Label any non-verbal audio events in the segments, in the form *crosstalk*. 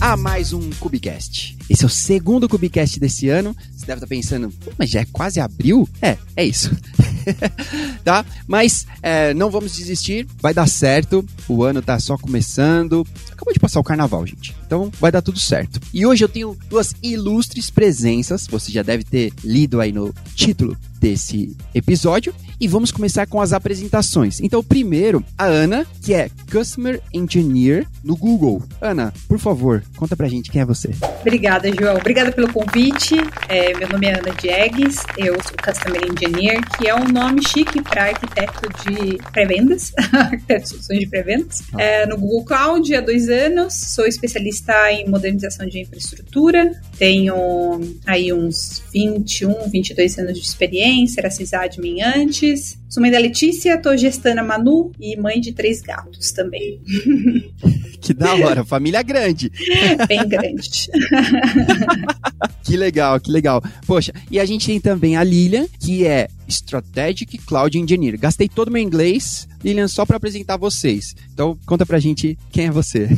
A mais um Cubicast. Esse é o segundo Cubicast desse ano. Você deve estar pensando, mas já é quase abril? É, é isso. *laughs* tá? Mas é, não vamos desistir, vai dar certo. O ano tá só começando. Acabou de passar o carnaval, gente. Então vai dar tudo certo. E hoje eu tenho duas ilustres presenças. Você já deve ter lido aí no título desse episódio e vamos começar com as apresentações. Então, primeiro, a Ana, que é Customer Engineer no Google. Ana, por favor, conta pra gente quem é você. Obrigada, João. Obrigada pelo convite. É, meu nome é Ana Diegues, eu sou Customer Engineer, que é um nome chique para arquiteto de pré-vendas, *laughs* arquiteto de soluções de pré-vendas. Ah. É, no Google Cloud há dois anos, sou especialista em modernização de infraestrutura, tenho aí uns 21, 22 anos de experiência, era sysadmin antes. Sou mãe da Letícia, tô gestando a Manu e mãe de três gatos também. *laughs* Que da hora, família grande. *laughs* Bem grande. *laughs* que legal, que legal. Poxa, e a gente tem também a Lilian, que é Strategic Cloud Engineer. Gastei todo meu inglês, Lilian, só para apresentar vocês. Então, conta pra gente quem é você.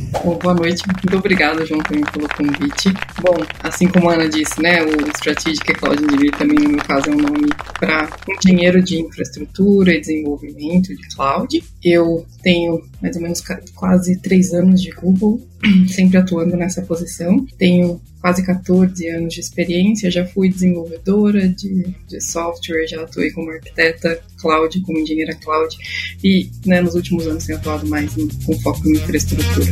Boa noite, muito obrigada, João, também pelo convite. Bom, assim como a Ana disse, né, o Strategic Cloud Engineer também, no meu caso, é um nome para engenheiro de infraestrutura e desenvolvimento de cloud. Eu tenho mais ou menos quase três anos de Google, *clears throat* sempre atuando nessa posição. Tenho quase 14 anos de experiência, já fui desenvolvedora de, de software, já atuei como arquiteta cloud, como engenheira cloud, e né, nos últimos anos tenho atuado mais em, com foco em infraestrutura.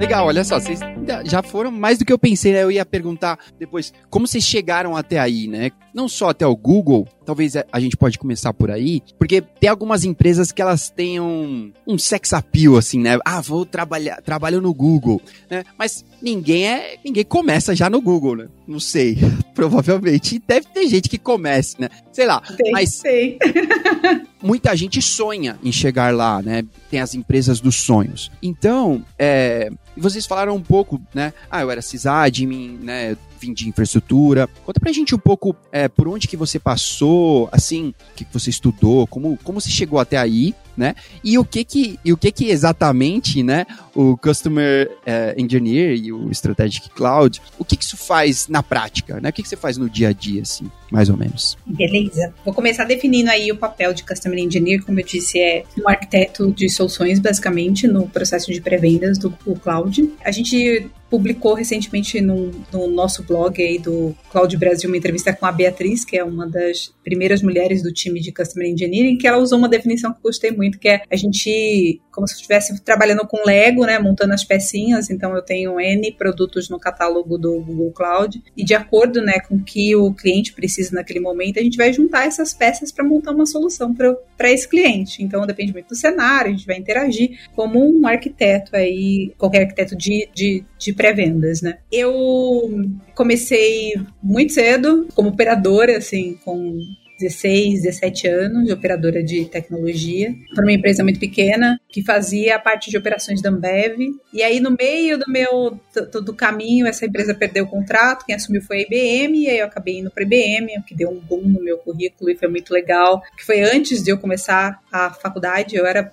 Legal, olha só, vocês já foram mais do que eu pensei, né? Eu ia perguntar depois como vocês chegaram até aí, né? Não só até o Google, talvez a gente pode começar por aí, porque tem algumas empresas que elas têm um, um sex appeal, assim, né? Ah, vou trabalhar, trabalho no Google, né? Mas ninguém é, ninguém começa já no Google, né? Não sei, *laughs* provavelmente deve ter gente que comece, né? Sei lá, tem, mas sei. *laughs* muita gente sonha em chegar lá, né? Tem as empresas dos sonhos. Então, é, vocês falaram um pouco, né? Ah, eu era sysadmin, né? Vim de infraestrutura. Conta pra gente um pouco é, por onde que você passou, assim, o que, que você estudou, como, como você chegou até aí, né? E o que que, e o que, que exatamente, né, o Customer uh, Engineer e o Strategic Cloud, o que, que isso faz na prática, né? O que, que você faz no dia a dia, assim, mais ou menos? Beleza. Vou começar definindo aí o papel de Customer Engineer, como eu disse, é um arquiteto de soluções, basicamente, no processo de pré-vendas do Cloud. A gente publicou recentemente no, no, nosso blog aí do Cloud Brasil uma entrevista com a Beatriz, que é uma das primeiras mulheres do time de Customer Engineering, que ela usou uma definição que eu gostei muito, que é a gente, como se estivesse trabalhando com Lego, né, montando as pecinhas, então eu tenho N produtos no catálogo do Google Cloud, e de acordo, né, com o que o cliente precisa naquele momento, a gente vai juntar essas peças para montar uma solução para esse cliente. Então depende muito do cenário, a gente vai interagir como um arquiteto aí, qualquer arquiteto de, de, de pré-vendas, né. Eu comecei muito cedo como operadora, assim, com 16, 17 anos de operadora de tecnologia para uma empresa muito pequena que fazia a parte de operações da Ambev. E aí no meio do meu do, do caminho essa empresa perdeu o contrato, quem assumiu foi a IBM e aí eu acabei indo para a IBM, que deu um boom no meu currículo e foi muito legal, que foi antes de eu começar a faculdade, eu era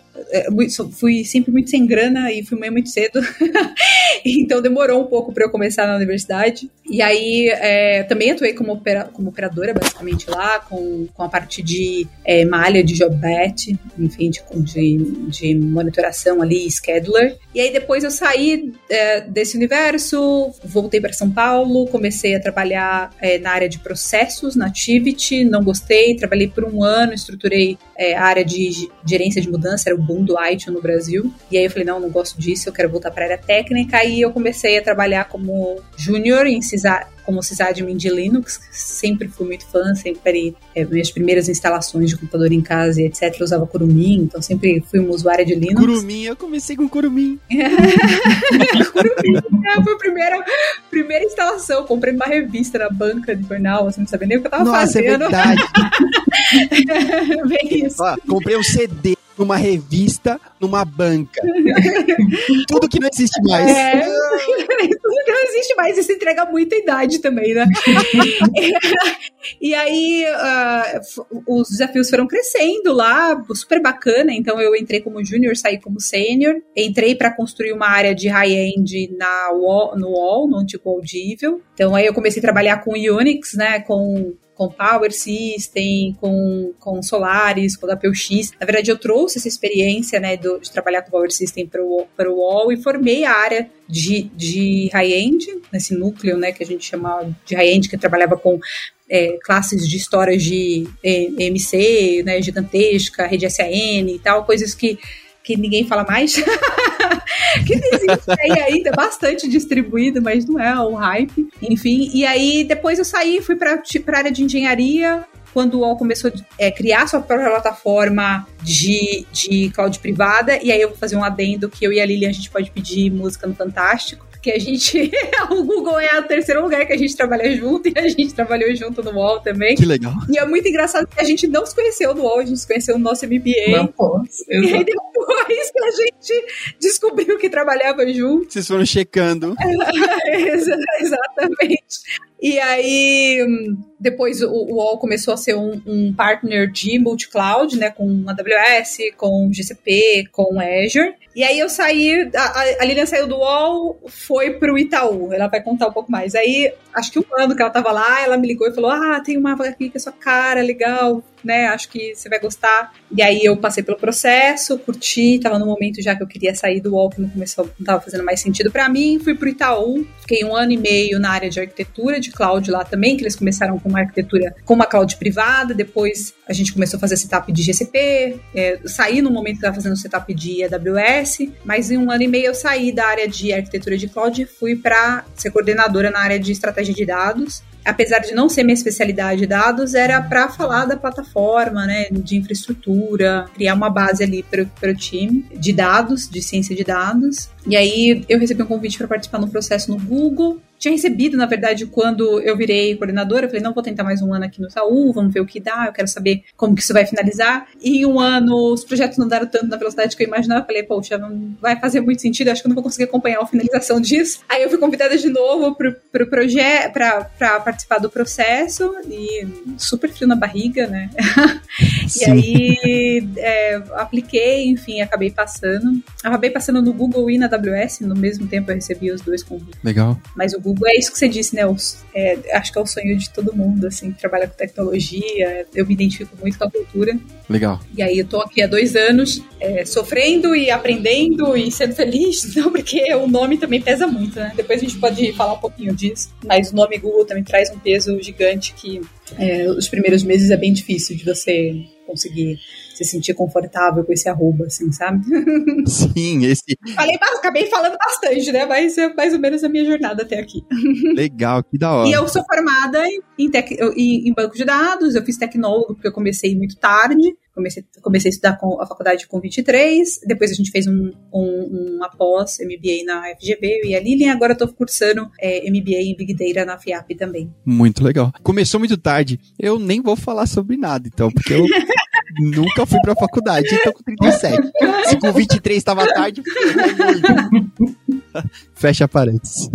fui sempre muito sem grana e fui mãe muito cedo, *laughs* então demorou um pouco para eu começar na universidade. E aí é, também atuei como, opera, como operadora basicamente lá, com com, a parte de é, malha de JobBet, enfim, de, de, de, monitoração ali, scheduler. E aí depois eu saí é, desse universo, voltei para São Paulo, comecei a trabalhar é, na área de processos, na Activity, não gostei, trabalhei por um ano, estruturei é, a área de gerência de mudança, era o boom do IT no Brasil. E aí eu falei, não, não gosto disso, eu quero voltar para a área técnica. E eu comecei a trabalhar como júnior em CISA, como sysadmin de Linux, sempre fui muito fã, sempre é, minhas primeiras instalações de computador em casa e etc, eu usava Kurumin, então sempre fui uma usuária de Linux. Kurumin, eu comecei com Kurumin. Kurumin, *laughs* é, foi a primeira, primeira instalação, comprei uma revista na banca de jornal, assim, não sabia nem o que eu tava Nossa, fazendo. *laughs* é verdade. Bem isso. Ó, comprei um CD numa revista, numa banca. *laughs* Tudo que não existe mais. É. *laughs* tudo que não existe mais. Isso entrega muita idade também, né? *laughs* e aí uh, os desafios foram crescendo lá, super bacana. Então eu entrei como júnior, saí como sênior. Entrei para construir uma área de high-end na no Wall, no antigo Audível. Então aí eu comecei a trabalhar com Unix, né? Com com Power System, com, com Solaris, com HPUX. Na verdade, eu trouxe essa experiência né, do, de trabalhar com Power System para o UOL e formei a área de, de high-end, nesse núcleo né, que a gente chama de high-end, que trabalhava com é, classes de histórias de EMC, né, gigantesca, rede SAN e tal, coisas que que ninguém fala mais, *laughs* que existe aí ainda, bastante distribuído, mas não é o hype. Enfim, e aí depois eu saí, fui para a área de engenharia, quando o UOL começou a é, criar sua própria plataforma de, de cloud privada, e aí eu vou fazer um adendo que eu e a Lilian a gente pode pedir música no Fantástico que a gente. *laughs* o Google é o terceiro lugar que a gente trabalha junto e a gente trabalhou junto no UOL também. Que legal. E é muito engraçado que a gente não se conheceu no UOL, a gente se conheceu no nosso MBA. Não posso. E aí depois que a gente descobriu que trabalhava junto. Vocês foram checando. *laughs* Exatamente. E aí, depois o, o UOL começou a ser um, um partner de multi-cloud, né, com AWS, com GCP, com Azure. E aí eu saí, a, a Lilian saiu do UOL, foi pro Itaú. Ela vai contar um pouco mais. Aí, acho que um ano que ela tava lá, ela me ligou e falou: Ah, tem uma vaga aqui que é sua cara, legal, né? Acho que você vai gostar. E aí eu passei pelo processo, curti, tava no momento já que eu queria sair do UOL, que não começou, não tava fazendo mais sentido para mim. Fui pro Itaú, fiquei um ano e meio na área de arquitetura de cloud lá também, que eles começaram com uma arquitetura com uma cloud privada, depois a gente começou a fazer setup de GCP, é, saí no momento que estava fazendo setup de AWS, mas em um ano e meio eu saí da área de arquitetura de cloud e fui para ser coordenadora na área de estratégia de dados apesar de não ser minha especialidade de dados, era para falar da plataforma, né, de infraestrutura, criar uma base ali para o time de dados, de ciência de dados. E aí eu recebi um convite para participar no processo no Google. Tinha recebido, na verdade, quando eu virei coordenadora. Eu falei, não, vou tentar mais um ano aqui no Saúl, vamos ver o que dá, eu quero saber como que isso vai finalizar. E em um ano, os projetos não deram tanto na velocidade que eu imaginava. Eu falei, poxa, não vai fazer muito sentido, acho que eu não vou conseguir acompanhar a finalização *laughs* disso. Aí eu fui convidada de novo pro, pro projeto, para participar do processo, e super frio na barriga, né? *laughs* e aí é, apliquei, enfim, acabei passando. Acabei passando no Google e na AWS, no mesmo tempo eu recebi os dois convites. Legal. Mas o Google é isso que você disse, né? É, acho que é o sonho de todo mundo, assim, que trabalha com tecnologia. Eu me identifico muito com a cultura. Legal. E aí eu tô aqui há dois anos, é, sofrendo e aprendendo e sendo feliz, *laughs* não, porque o nome também pesa muito, né? Depois a gente pode falar um pouquinho disso. Mas o nome Google também traz um peso gigante que é, os primeiros meses é bem difícil de você conseguir se sentir confortável com esse arroba, assim, sabe? *laughs* Sim, esse. Falei, acabei falando bastante, né? Mas é mais ou menos a minha jornada até aqui. Legal, que da hora. E eu sou formada em, tec... em banco de dados, eu fiz tecnólogo porque eu comecei muito tarde. Comecei, comecei a estudar com a faculdade com 23, depois a gente fez um, um, uma pós MBA na FGV e a Lilian, agora estou cursando é, MBA em Big Data na FIAP também. Muito legal. Começou muito tarde, eu nem vou falar sobre nada, então, porque eu *laughs* nunca fui pra faculdade, então com 37. Se com 23 estava tarde, fecha parênteses.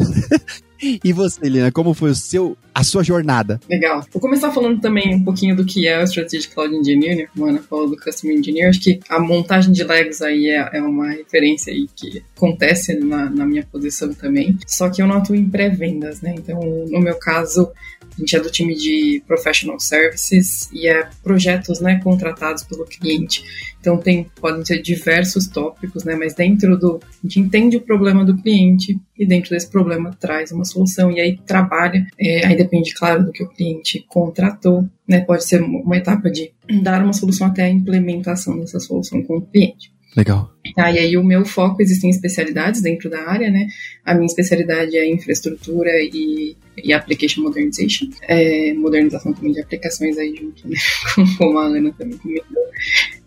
E você, Helena, como foi o seu, a sua jornada? Legal. Vou começar falando também um pouquinho do que é o Strategic Cloud Engineer, né? A Ana falou do Customer Engineer. Acho que a montagem de Legos aí é, é uma referência aí que acontece na, na minha posição também. Só que eu não atuo em pré-vendas, né? Então, no meu caso, a gente é do time de Professional Services e é projetos né, contratados pelo cliente. Então tem, podem ser diversos tópicos, né? Mas dentro do. A gente entende o problema do cliente e dentro desse problema traz uma solução. E aí trabalha, é, aí depende, claro, do que o cliente contratou. Né? Pode ser uma etapa de dar uma solução até a implementação dessa solução com o cliente. Legal. Ah, e aí o meu foco existem especialidades dentro da área, né? A minha especialidade é infraestrutura e, e application modernization, é, modernização também de aplicações aí junto, né? *laughs* Como a Ana também comentou.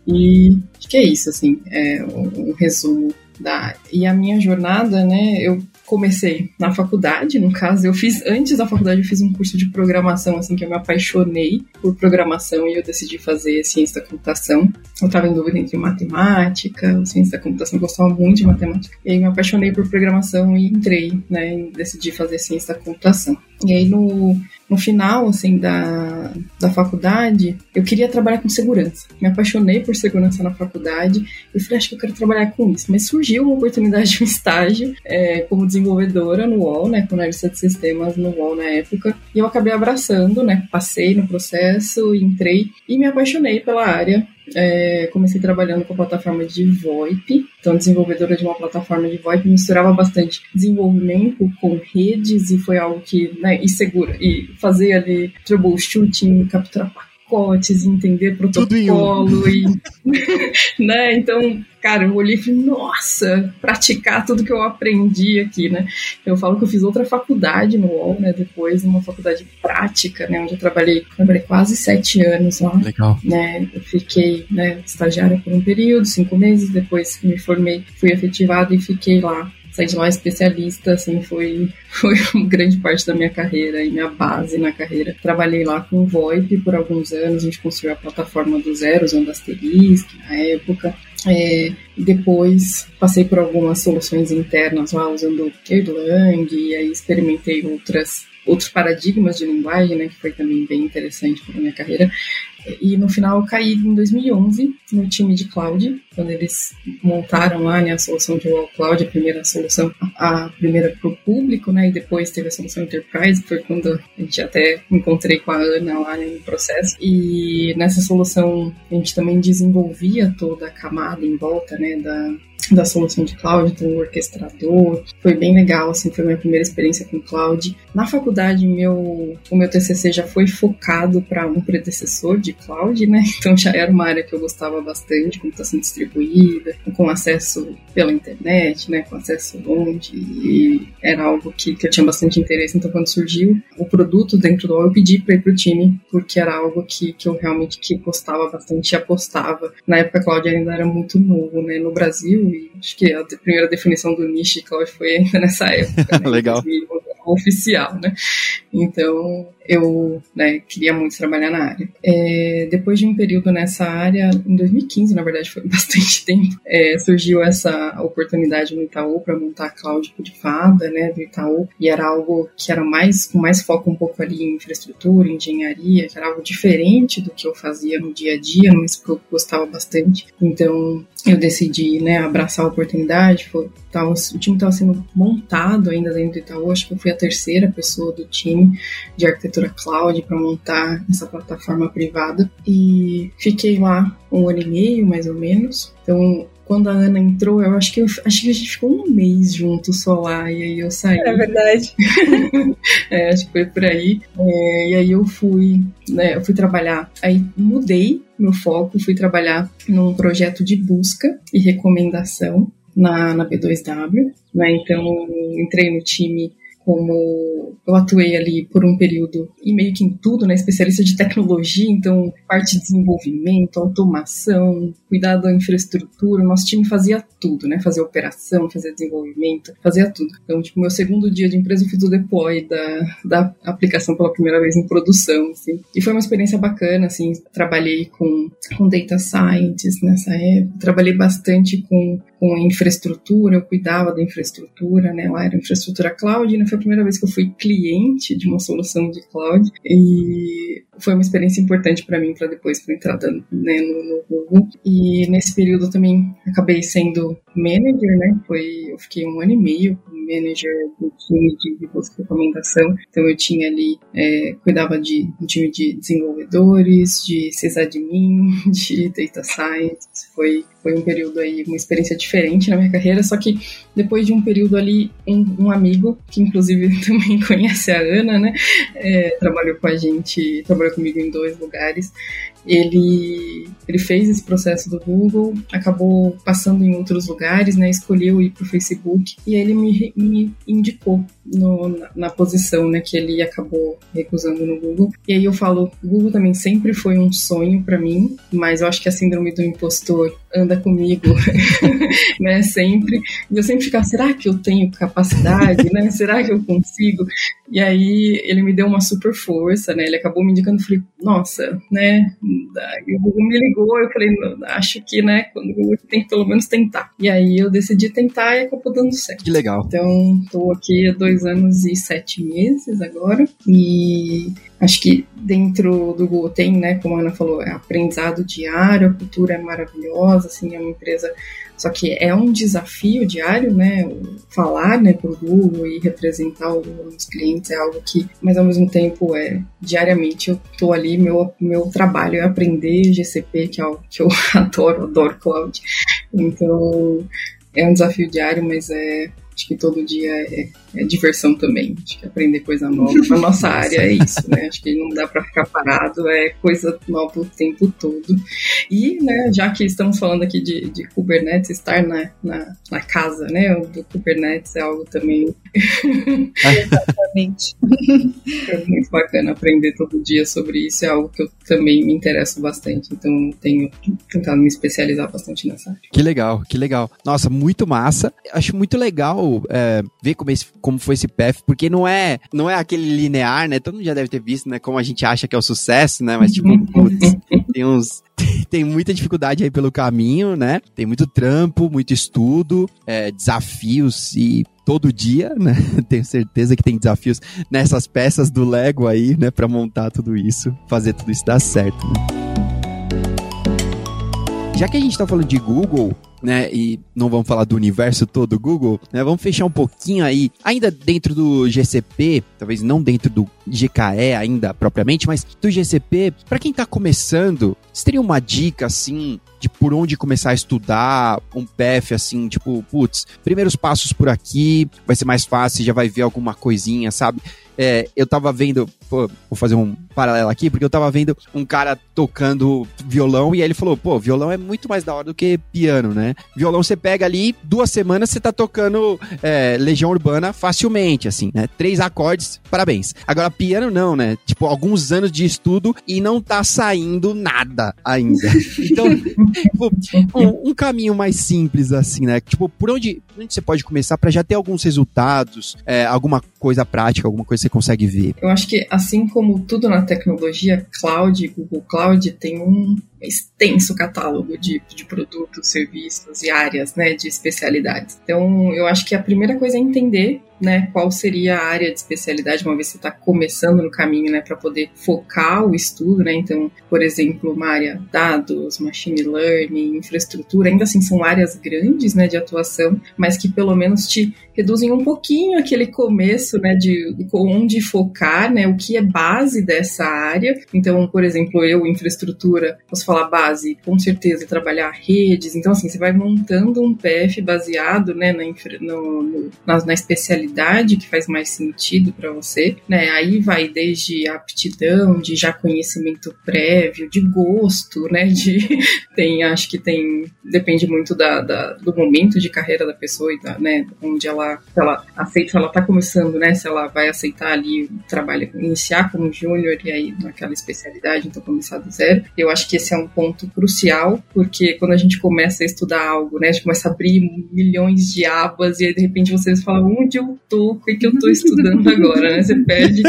E acho que é isso, assim, é um, um resumo da área. E a minha jornada, né? Eu comecei na faculdade, no caso, eu fiz antes da faculdade eu fiz um curso de programação assim que eu me apaixonei por programação e eu decidi fazer ciência da computação. Eu estava em dúvida entre matemática, ciência da computação, eu gostava muito de matemática. E aí me apaixonei por programação e entrei, né, e decidi fazer ciência da computação. E aí no no final, assim, da, da faculdade, eu queria trabalhar com segurança. Me apaixonei por segurança na faculdade e falei, acho que eu quero trabalhar com isso. Mas surgiu uma oportunidade *laughs* de um estágio é, como desenvolvedora no UOL, né, com analista de sistemas no UOL na época, e eu acabei abraçando, né, passei no processo, entrei e me apaixonei pela área é, comecei trabalhando com a plataforma de VoIP, então desenvolvedora de uma plataforma de VoIP, misturava bastante desenvolvimento com redes e foi algo que, né, e segura, e fazer ali troubleshooting, capturar pacotes, entender protocolo *laughs* e, *laughs* né, então cara, eu olhei e falei, nossa, praticar tudo que eu aprendi aqui, né? Eu falo que eu fiz outra faculdade no UOL, né? Depois, uma faculdade prática, né? Onde eu trabalhei, trabalhei quase sete anos lá. Legal. Né? Eu fiquei, né, estagiária por um período, cinco meses, depois que me formei, fui efetivada e fiquei lá sair de lá especialista, assim, foi, *laughs* foi uma grande parte da minha carreira e minha base na carreira. Trabalhei lá com o VoIP por alguns anos, a gente construiu a plataforma do zero, usando Asterisk na época. É, depois passei por algumas soluções internas lá usando Erlang e aí experimentei outras outros paradigmas de linguagem, né, que foi também bem interessante para minha carreira. E no final eu caí em 2011 no time de cloud, quando eles montaram lá né, a solução de Wall Cloud, a primeira solução, a primeira para o público, né, e depois teve a solução Enterprise, foi quando a gente até encontrei com a Ana lá né, no processo. E nessa solução a gente também desenvolvia toda a camada em volta né, da, da solução de cloud, então orquestrador. Foi bem legal, assim, foi minha primeira experiência com cloud. Na faculdade, meu, o meu TCC já foi focado para um predecessor de cloud, né? *laughs* Então já era uma área que eu gostava bastante, computação distribuída, com acesso pela internet, né? Com acesso longe, e era algo que, que eu tinha bastante interesse. Então, quando surgiu o produto dentro do UOL, eu pedi para ir para o time, porque era algo que, que eu realmente que gostava bastante e apostava. Na época, cloud ainda era muito novo, né? No Brasil, acho que a primeira definição do niche cloud foi ainda nessa época. Né, *laughs* Legal. Oficial, né? Então, eu né, queria muito trabalhar na área. É, depois de um período nessa área, em 2015, na verdade, foi *laughs* bastante tempo, é, surgiu essa oportunidade no Itaú para montar a Cloud Fada, né, do Itaú, e era algo que era mais com mais foco um pouco ali em infraestrutura, engenharia, que era algo diferente do que eu fazia no dia a dia, mas que eu gostava bastante. Então, eu decidi, né, abraçar a oportunidade. Foi, tava, o time estava sendo montado ainda dentro do Itaú, acho que eu fui a terceira pessoa do time de arquitetura cloud para montar essa plataforma privada. E fiquei lá um ano e meio, mais ou menos. Então, quando a Ana entrou, eu acho que eu, acho que a gente ficou um mês junto só lá, e aí eu saí. É verdade. *laughs* é, acho que foi por aí. É, e aí eu fui, né, eu fui trabalhar. Aí mudei meu foco, fui trabalhar num projeto de busca e recomendação na, na B2W. Né, então entrei no time como eu atuei ali por um período e meio que em tudo, né, especialista de tecnologia, então parte de desenvolvimento, automação, cuidado da infraestrutura, nosso time fazia tudo, né, fazia operação, fazia desenvolvimento, fazia tudo. Então, tipo, meu segundo dia de empresa eu fiz o deploy da, da aplicação pela primeira vez em produção, assim, e foi uma experiência bacana, assim, trabalhei com, com data science nessa época, trabalhei bastante com, com infraestrutura, eu cuidava da infraestrutura, né, lá era infraestrutura cloud, né, foi a primeira vez que eu fui cliente de uma solução de cloud. E foi uma experiência importante para mim para depois para entrada né, no, no, Google. E nesse período também acabei sendo manager, né? Foi eu fiquei um ano e meio como manager do time de busca de recomendação. Então eu tinha ali é, cuidava de um time de desenvolvedores, de sysadmin, *laughs* de data science. Foi foi um período aí, uma experiência diferente na minha carreira, só que depois de um período ali, um, um amigo, que inclusive *laughs* também conhece a Ana, né, é, trabalhou com a gente, trabalhou comigo em dois lugares, ele, ele fez esse processo do Google, acabou passando em outros lugares, né, escolheu ir para o Facebook, e ele me, me indicou no, na, na, posição, né, que ele acabou recusando no Google. E aí eu falo, o Google também sempre foi um sonho para mim, mas eu acho que a síndrome do impostor anda comigo, *laughs* né? Sempre. E eu sempre ficava, será que eu tenho capacidade, né? Será que eu consigo? E aí ele me deu uma super força, né? Ele acabou me indicando, falei, nossa, né? E o Google me ligou, eu falei, acho que, né, quando o Google tem que pelo menos tentar. E aí eu decidi tentar e acabou dando certo. Que legal. Então, tô aqui há dois anos e sete meses agora. E acho que dentro do Google tem, né, como a Ana falou, é aprendizado diário, a cultura é maravilhosa, assim, é uma empresa só que é um desafio diário, né? Falar né, o Google e representar os clientes é algo que, mas ao mesmo tempo, é diariamente eu estou ali, meu, meu trabalho é aprender GCP, que é algo que eu *laughs* adoro, adoro cloud. Então é um desafio diário, mas é Acho que todo dia é, é diversão também. Acho que aprender coisa nova. Na *laughs* nossa área é isso, né? Acho que não dá para ficar parado, é coisa nova o tempo todo. E, né, já que estamos falando aqui de, de Kubernetes, estar na, na, na casa, né, do Kubernetes é algo também. *laughs* Exatamente. é muito bacana aprender todo dia sobre isso, é algo que eu também me interesso bastante. Então, tenho tentado me especializar bastante nessa área. Que legal, que legal. Nossa, muito massa. Acho muito legal é, ver como, esse, como foi esse path, porque não é, não é aquele linear, né? Todo mundo já deve ter visto, né? Como a gente acha que é o sucesso, né? Mas, tipo, *laughs* putz, tem uns. Tem muita dificuldade aí pelo caminho, né? Tem muito trampo, muito estudo, é, desafios e todo dia, né? *laughs* Tenho certeza que tem desafios nessas peças do Lego aí, né? Para montar tudo isso, fazer tudo isso dar certo. Né? Já que a gente tá falando de Google, né? E não vamos falar do universo todo Google, né? Vamos fechar um pouquinho aí, ainda dentro do GCP, talvez não dentro do GKE ainda propriamente, mas do GCP, para quem tá começando, você teria uma dica assim de por onde começar a estudar, um PF assim, tipo, putz, primeiros passos por aqui, vai ser mais fácil, já vai ver alguma coisinha, sabe? É, eu tava vendo, pô, vou fazer um paralelo aqui, porque eu tava vendo um cara tocando violão e aí ele falou, pô, violão é muito mais da hora do que piano, né? Violão você pega ali, duas semanas você tá tocando é, Legião Urbana facilmente, assim, né? Três acordes, parabéns. Agora, piano não, né? Tipo, alguns anos de estudo e não tá saindo nada ainda. *laughs* Então, tipo, um, um, caminho mais simples, assim, né? Tipo, por onde, por onde você pode começar para já ter alguns resultados, é, alguma coisa prática, alguma coisa que você consegue ver? Eu acho que, assim como tudo na tecnologia, cloud, Google Cloud, tem um extenso catálogo de, de produtos, serviços e áreas né, de especialidades. Então, eu acho que a primeira coisa é entender né, qual seria a área de especialidade, uma vez que você está começando no caminho, né, para poder focar o estudo, né, então, por exemplo, uma área dados, machine learning, infraestrutura, ainda assim são áreas grandes, né, de atuação, mas que pelo menos te reduzem um pouquinho aquele começo, né, de onde focar, né, o que é base dessa área. Então, por exemplo, eu, infraestrutura, posso falar base, com certeza trabalhar redes. Então, assim, você vai montando um PF baseado, né, na, no, no, na, na, especialidade que faz mais sentido para você, né? Aí vai desde aptidão, de já conhecimento prévio, de gosto, né? De *laughs* tem, acho que tem, depende muito da, da do momento de carreira da pessoa e da, né, onde ela, ela aceita, se ela tá começando, né? Se ela vai aceitar ali o trabalho, iniciar como júnior e aí naquela especialidade, então começar do zero. Eu acho que esse é um ponto crucial, porque quando a gente começa a estudar algo, né, a gente começa a abrir milhões de abas e aí de repente você fala onde eu tô, o que, que eu tô *laughs* estudando agora, né? Você perde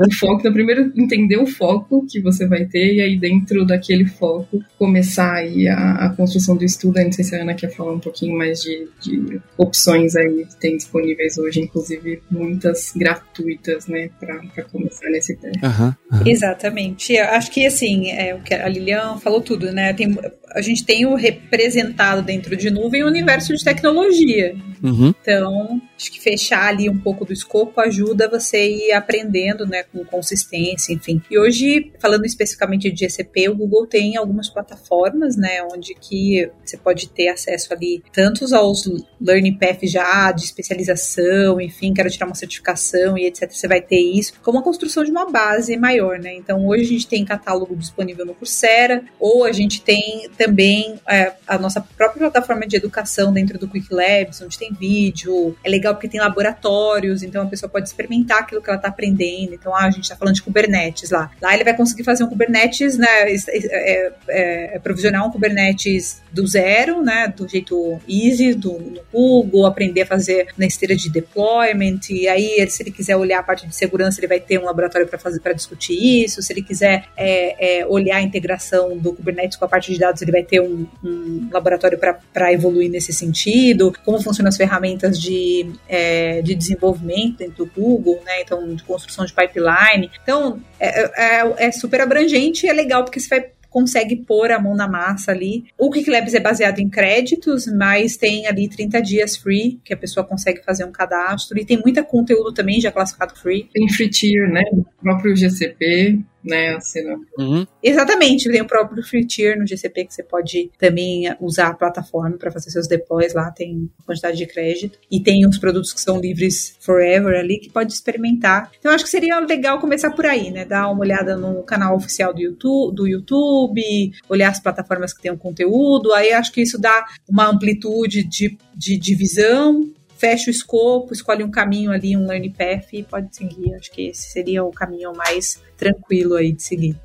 o foco. Então, primeiro entender o foco que você vai ter e aí dentro daquele foco começar aí a, a construção do estudo. Eu não sei se a Ana quer falar um pouquinho mais de, de opções aí que tem disponíveis hoje, inclusive muitas gratuitas, né, para começar nesse pé. Uhum, uhum. Exatamente. Eu acho que assim, é, o que a Lilian falou tudo, né? Tem, a gente tem o representado dentro de nuvem o universo de tecnologia. Uhum. Então, acho que fechar ali um pouco do escopo ajuda você ir aprendendo, né, com consistência, enfim. E hoje, falando especificamente de GCP, o Google tem algumas plataformas, né, onde que você pode ter acesso ali tantos aos Learning Path já de especialização, enfim, quero tirar uma certificação e etc. Você vai ter isso, como a construção de uma base maior, né? Então, hoje a gente tem catálogo disponível no Coursera, ou a gente tem também é, a nossa própria plataforma de educação dentro do Quick Labs, onde tem vídeo. É legal porque tem laboratórios, então a pessoa pode experimentar aquilo que ela está aprendendo. Então, ah, a gente está falando de Kubernetes lá. Lá ele vai conseguir fazer um Kubernetes, né? É, é, é, provisionar um Kubernetes do zero, né, do jeito easy, do, no Google, aprender a fazer na esteira de deployment, e aí se ele quiser olhar a parte de segurança, ele vai ter um laboratório para fazer para discutir isso, se ele quiser é, é, olhar a integração do Kubernetes com a parte de dados, ele vai ter um, um laboratório para evoluir nesse sentido, como funcionam as ferramentas de, é, de desenvolvimento dentro do Google, né, então de construção de pipeline, então é, é, é super abrangente e é legal porque você vai consegue pôr a mão na massa ali. O QuickLabs é baseado em créditos, mas tem ali 30 dias free, que a pessoa consegue fazer um cadastro. E tem muita conteúdo também já classificado free. Tem free tier, né? O próprio GCP né? Assim, uhum. Exatamente, tem o próprio free tier no GCP que você pode também usar a plataforma para fazer seus deploys lá, tem quantidade de crédito. E tem uns produtos que são livres forever ali que pode experimentar. Então acho que seria legal começar por aí, né? Dar uma olhada no canal oficial do YouTube, do YouTube olhar as plataformas que tem o conteúdo. Aí acho que isso dá uma amplitude de, de, de visão fecha o escopo, escolhe um caminho ali, um learning path e pode seguir. Acho que esse seria o caminho mais tranquilo aí de seguir.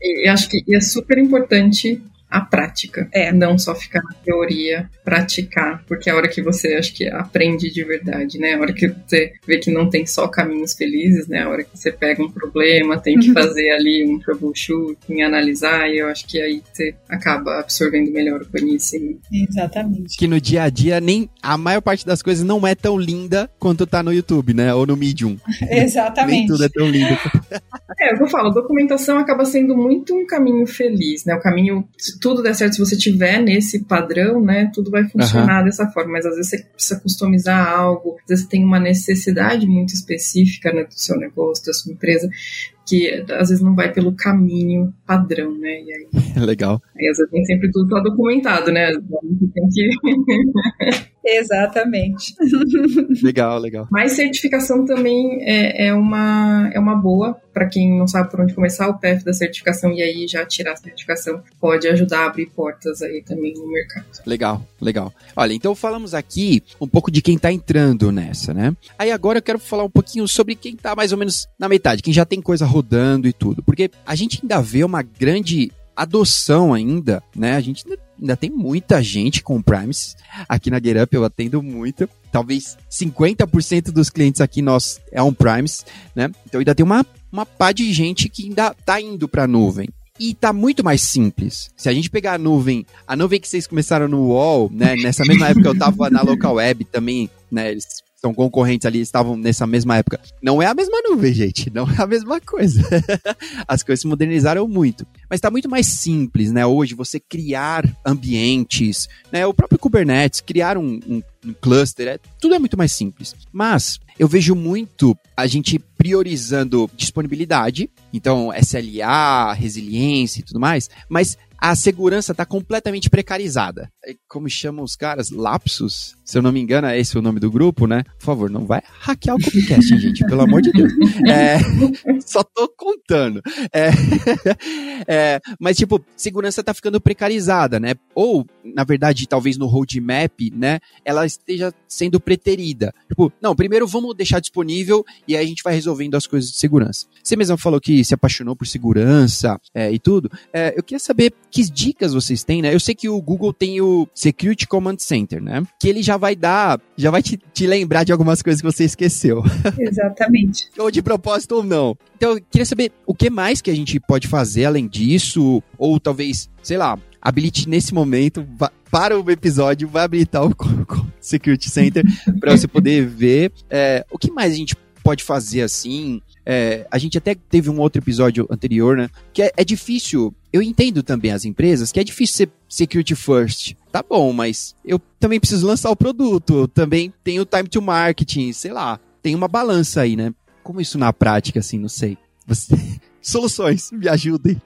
Eu acho que é super importante a prática. É. Não só ficar na teoria, praticar. Porque é a hora que você acho que aprende de verdade, né? A hora que você vê que não tem só caminhos felizes, né? A hora que você pega um problema, tem que uhum. fazer ali um troubleshooting, analisar, e eu acho que aí você acaba absorvendo melhor o conhecimento. Exatamente. Que no dia a dia nem a maior parte das coisas não é tão linda quanto tá no YouTube, né? Ou no Medium. *laughs* Exatamente. nem tudo é tão lindo. *laughs* é, eu falo, documentação acaba sendo muito um caminho feliz, né? O caminho tudo der certo, se você tiver nesse padrão, né, tudo vai funcionar uhum. dessa forma. Mas às vezes você precisa customizar algo, às vezes tem uma necessidade muito específica né, do seu negócio, da sua empresa, que às vezes não vai pelo caminho padrão, né? Aí, *laughs* Legal. Aí às vezes nem sempre tudo tá documentado, né? Tem que... Exatamente. *laughs* legal, legal. Mas certificação também é, é, uma, é uma boa para quem não sabe por onde começar o PF da certificação e aí já tirar a certificação pode ajudar a abrir portas aí também no mercado. Legal, legal. Olha, então falamos aqui um pouco de quem tá entrando nessa, né? Aí agora eu quero falar um pouquinho sobre quem tá mais ou menos na metade, quem já tem coisa rodando e tudo, porque a gente ainda vê uma grande adoção ainda, né? A gente ainda tem muita gente com Primes. Aqui na GetUp eu atendo muito. Talvez 50% dos clientes aqui nós é on Primes, né? Então ainda tem uma, uma pá de gente que ainda tá indo para a nuvem. E tá muito mais simples. Se a gente pegar a nuvem, a nuvem que vocês começaram no UOL, né? Nessa mesma época eu tava na local web também, né? Eles são concorrentes ali, estavam nessa mesma época. Não é a mesma nuvem, gente. Não é a mesma coisa. *laughs* As coisas se modernizaram muito. Mas está muito mais simples, né? Hoje, você criar ambientes, né? O próprio Kubernetes, criar um, um, um cluster, é, tudo é muito mais simples. Mas eu vejo muito a gente priorizando disponibilidade, então SLA, resiliência e tudo mais, mas a segurança está completamente precarizada. É, como chamam os caras? Lapsus? Se eu não me engano, é esse o nome do grupo, né? Por favor, não vai hackear o Copycast, gente, pelo amor de Deus. *laughs* É, só tô contando. É, *laughs* é, mas, tipo, segurança está ficando precarizada, né? Ou, na verdade, talvez no roadmap, né? Ela esteja sendo preterida. Tipo, não, primeiro vamos deixar disponível e aí a gente vai resolvendo as coisas de segurança. Você mesmo falou que se apaixonou por segurança é, e tudo. É, eu queria saber que dicas vocês têm, né? Eu sei que o Google tem o Security Command Center, né? Que ele já vai dar, já vai te, te lembrar de algumas coisas que você esqueceu. *laughs* Exatamente. ou de propósito ou não. Então, eu queria saber o que mais que a gente pode fazer além disso, ou talvez, sei lá, habilite nesse momento, para o episódio, vai habilitar o Security Center *laughs* para você poder ver é, o que mais a gente pode fazer assim. É, a gente até teve um outro episódio anterior, né? Que é, é, difícil. Eu entendo também as empresas que é difícil ser security first. Tá bom, mas eu também preciso lançar o produto. Também tenho time to marketing, sei lá. Tem uma balança aí, né? Como isso na prática, assim, não sei. Você soluções, me ajudem.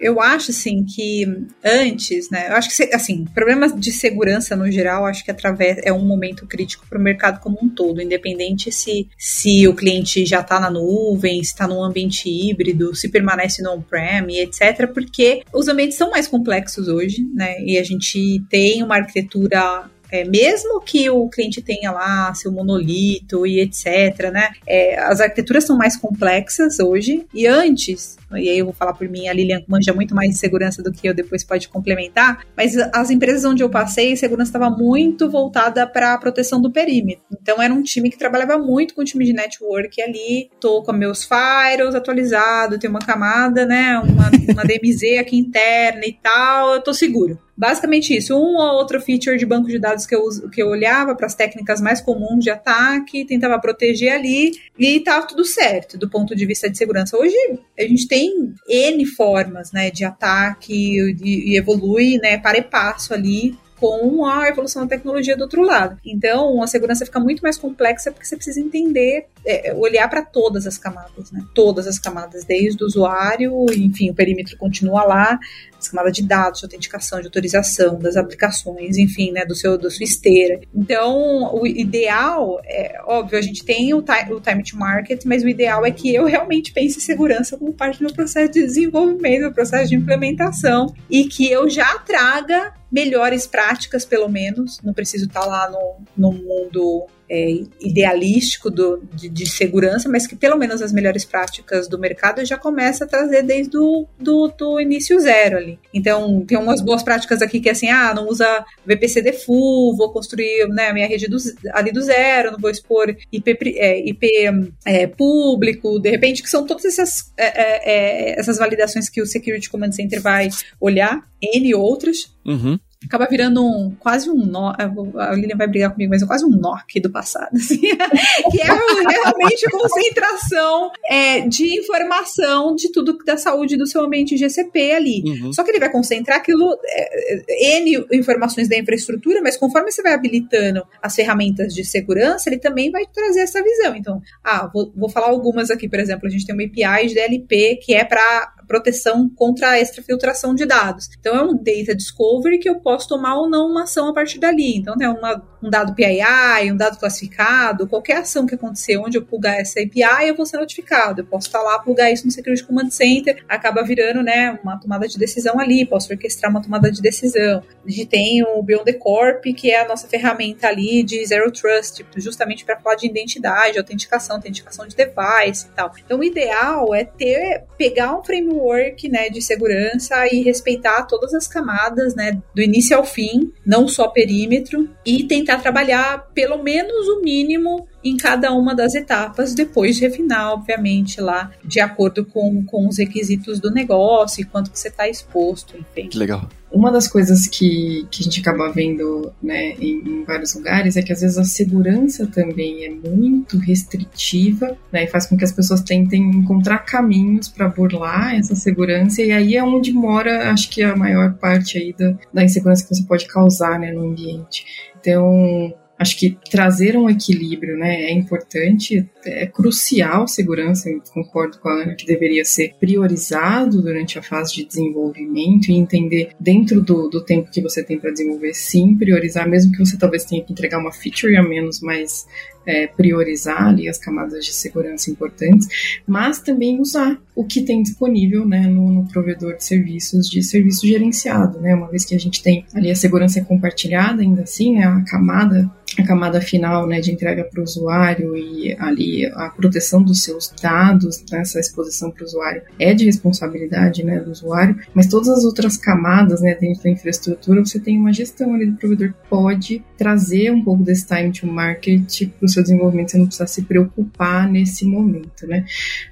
eu acho, assim, que antes, né, eu acho que, assim, problemas de segurança no geral, acho que através, é um momento crítico para o mercado como um todo, independente se, se o cliente já está na nuvem, se está num ambiente híbrido, se permanece no on-prem, etc, porque os ambientes são mais complexos hoje, né, e a gente tem uma arquitetura é, mesmo que o cliente tenha lá seu monolito e etc, né? É, as arquiteturas são mais complexas hoje e antes, e aí eu vou falar por mim, a Lilian manja muito mais de segurança do que eu, depois pode complementar, mas as empresas onde eu passei, segurança estava muito voltada para a proteção do perímetro. Então era um time que trabalhava muito com o time de network ali, tô com meus firewalls atualizados, tem uma camada, né, uma, uma DMZ aqui interna e tal, eu tô seguro. Basicamente isso, um ou outro feature de banco de dados que eu, que eu olhava para as técnicas mais comuns de ataque, tentava proteger ali e estava tudo certo do ponto de vista de segurança. Hoje a gente tem N formas né, de ataque e, e evolui né, para e passo ali com a evolução da tecnologia do outro lado. Então, a segurança fica muito mais complexa porque você precisa entender, é, olhar para todas as camadas, né? Todas as camadas, desde o usuário, enfim, o perímetro continua lá, as camadas de dados, de autenticação, de autorização, das aplicações, enfim, né, do seu, da sua esteira. Então, o ideal, é óbvio, a gente tem o time, o time to market, mas o ideal é que eu realmente pense em segurança como parte do meu processo de desenvolvimento, do processo de implementação, e que eu já traga melhores práticas, pelo menos. Não preciso estar lá no, no mundo é, idealístico do, de, de, segurança, mas que pelo menos as melhores práticas do mercado já começa a trazer desde o do, do início zero ali. Então, tem umas boas práticas aqui que é assim, ah, não usa VPC default, vou construir né, a minha rede do, ali do zero, não vou expor IP, é, IP é, público, de repente, que são todas essas, é, é, é, essas validações que o Security Command Center vai olhar, N outras. Uhum acaba virando um quase um nó. A Lilian vai brigar comigo, mas é quase um NOC do passado, *laughs* assim, que é realmente a concentração é, de informação de tudo da saúde do seu ambiente GCP ali. Uhum. Só que ele vai concentrar aquilo, é, N informações da infraestrutura, mas conforme você vai habilitando as ferramentas de segurança, ele também vai trazer essa visão. Então, ah, vou, vou falar algumas aqui, por exemplo, a gente tem uma API de DLP que é para proteção contra a extrafiltração de dados. Então, é um data discovery que eu posso tomar ou não uma ação a partir dali. Então, tem uma, um dado PII, um dado classificado, qualquer ação que acontecer onde eu plugar essa API, eu vou ser notificado. Eu posso estar lá, plugar isso no Security Command Center, acaba virando né, uma tomada de decisão ali, posso orquestrar uma tomada de decisão. A gente tem o Beyond the Corp, que é a nossa ferramenta ali de Zero Trust, justamente para falar de identidade, autenticação, autenticação de device e tal. Então, o ideal é ter, pegar um framework né, de segurança e respeitar todas as camadas, né, do início ao fim, não só perímetro, e tentar trabalhar pelo menos o mínimo em cada uma das etapas, depois de refinar, obviamente, lá, de acordo com, com os requisitos do negócio e quanto que você está exposto, enfim. Que legal. Uma das coisas que, que a gente acaba vendo né, em, em, vários lugares é que às vezes a segurança também é muito restritiva né, e faz com que as pessoas tentem encontrar caminhos para burlar essa segurança e aí é onde mora, acho que a maior parte aí da, da insegurança que você pode causar né, no ambiente. Então, Acho que trazer um equilíbrio né, é importante, é crucial segurança, eu concordo com a Ana, que deveria ser priorizado durante a fase de desenvolvimento e entender dentro do, do tempo que você tem para desenvolver, sim, priorizar, mesmo que você talvez tenha que entregar uma feature a menos, mas é, priorizar ali as camadas de segurança importantes, mas também usar o que tem disponível né, no, no, provedor de serviços de serviço gerenciado, né? Uma vez que a gente tem ali a segurança compartilhada, ainda assim, né, a camada a camada final né, de entrega para o usuário e ali a proteção dos seus dados, né, essa exposição para o usuário é de responsabilidade né, do usuário, mas todas as outras camadas né, dentro da infraestrutura você tem uma gestão ali do provedor que pode trazer um pouco desse time to market para seu desenvolvimento, você não precisa se preocupar nesse momento. Né?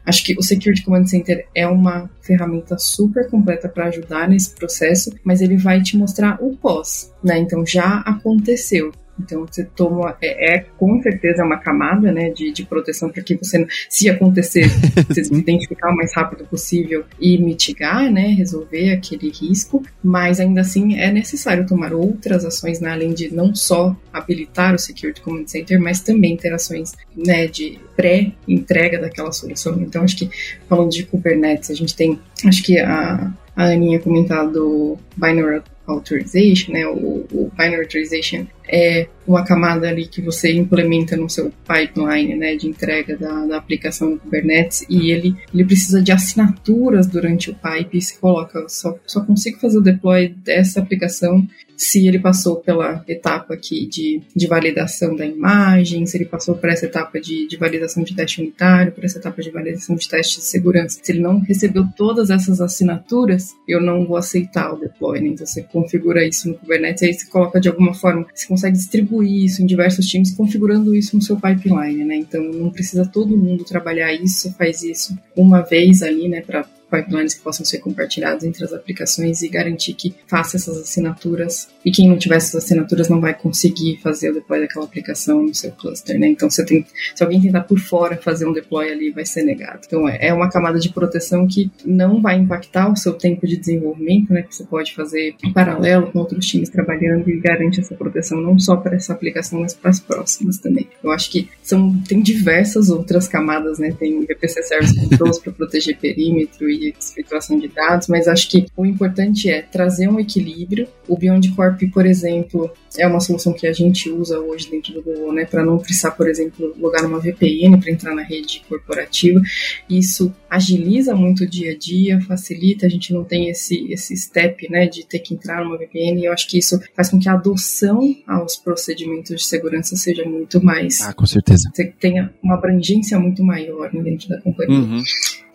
Acho que o Security Command Center é uma ferramenta super completa para ajudar nesse processo, mas ele vai te mostrar o pós, né? Então já aconteceu. Então você toma é, é, com certeza uma camada né, de, de proteção para que você, se acontecer, *laughs* você identificar o mais rápido possível e mitigar, né, resolver aquele risco. Mas ainda assim é necessário tomar outras ações, né, além de não só habilitar o Security Command Center, mas também ter ações né, de pré-entrega daquela solução. Então acho que falando de Kubernetes, a gente tem, acho que a, a Aninha comentado Binary Authorization, né, o, o Binary Authorization é uma camada ali que você implementa no seu pipeline né, de entrega da, da aplicação do Kubernetes e ele, ele precisa de assinaturas durante o pipe e se coloca, só, só consigo fazer o deploy dessa aplicação se ele passou pela etapa aqui de, de validação da imagem, se ele passou por essa etapa de, de validação de teste unitário, por essa etapa de validação de teste de segurança. Se ele não recebeu todas essas assinaturas, eu não vou aceitar o deploy. Né? Então você configura isso no Kubernetes, aí você coloca de alguma forma, você consegue distribuir isso em diversos times, configurando isso no seu pipeline, né? Então não precisa todo mundo trabalhar isso, você faz isso uma vez ali, né, para pipelines que possam ser compartilhados entre as aplicações e garantir que faça essas assinaturas. E quem não tiver essas assinaturas não vai conseguir fazer o deploy daquela aplicação no seu cluster, né? Então, você tem, se alguém tentar por fora fazer um deploy ali, vai ser negado. Então, é, é uma camada de proteção que não vai impactar o seu tempo de desenvolvimento, né? Que você pode fazer em paralelo com outros times trabalhando e garante essa proteção não só para essa aplicação, mas para as próximas também. Eu acho que são, tem diversas outras camadas, né? Tem VPC Service Controls *laughs* para proteger perímetro e de de dados, mas acho que o importante é trazer um equilíbrio. O Beyond Corp, por exemplo, é uma solução que a gente usa hoje dentro do Google, né, para não precisar, por exemplo, logar numa VPN para entrar na rede corporativa. Isso agiliza muito o dia a dia, facilita, a gente não tem esse, esse step, né, de ter que entrar numa VPN, e eu acho que isso faz com que a adoção aos procedimentos de segurança seja muito mais... Ah, com certeza. Você tenha uma abrangência muito maior dentro da companhia. Uhum.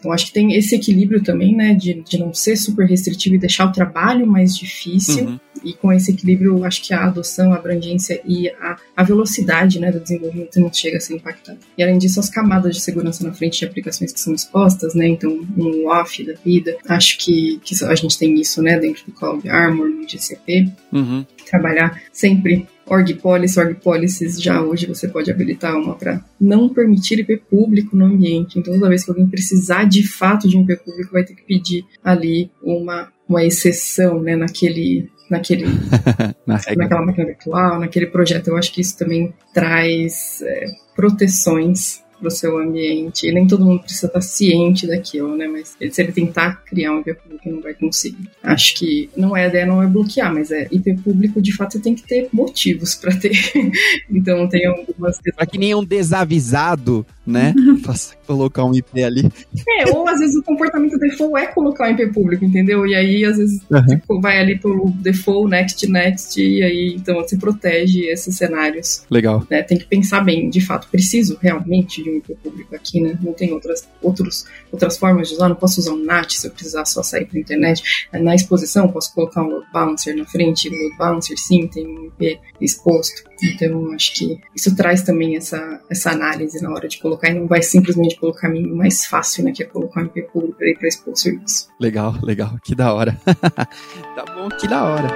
Então, acho que tem esse equilíbrio também, né, de, de não ser super restritivo e deixar o trabalho mais difícil. Uhum. E com esse equilíbrio, acho que a adoção, a abrangência e a, a velocidade, né, do desenvolvimento não chega a ser impactada. E além disso, as camadas de segurança na frente de aplicações que são expostas, né, então um off da vida, acho que, que a gente tem isso, né, dentro do Cloud Armor, no GCP. Uhum. Trabalhar sempre org policy, org policies, já hoje você pode habilitar uma para não permitir IP público no ambiente. Então, toda vez que alguém precisar de fato de um IP público, vai ter que pedir ali uma, uma exceção, né, naquele naquele *laughs* Na naquela máquina virtual, naquele projeto. Eu acho que isso também traz é, proteções para o seu ambiente. E nem todo mundo precisa estar ciente daquilo, né? Mas se ele tentar criar um IP público, não vai conseguir. Acho que não é a ideia, não é bloquear, mas é IP público, de fato, você tem que ter motivos para ter. *laughs* então tem algumas. Para que nenhum desavisado né? *laughs* Faça colocar um IP ali. É, ou às vezes o comportamento default é colocar um IP público, entendeu? E aí, às vezes, uhum. tipo, vai ali pelo default, next, next, e aí, então, você protege esses cenários. Legal. Né? Tem que pensar bem, de fato, preciso realmente de um IP público aqui, né? Não tem outras, outros, outras formas de usar, não posso usar um NAT se eu precisar só sair pra internet. Na exposição, posso colocar um load balancer na frente, o load balancer sim, tem um IP exposto. Então, acho que isso traz também essa, essa análise na hora de colocar e não vai simplesmente pelo caminho mais fácil, né, que é colocar um IP público para expor o serviço. Legal, legal, que da hora. *laughs* tá bom, que da hora.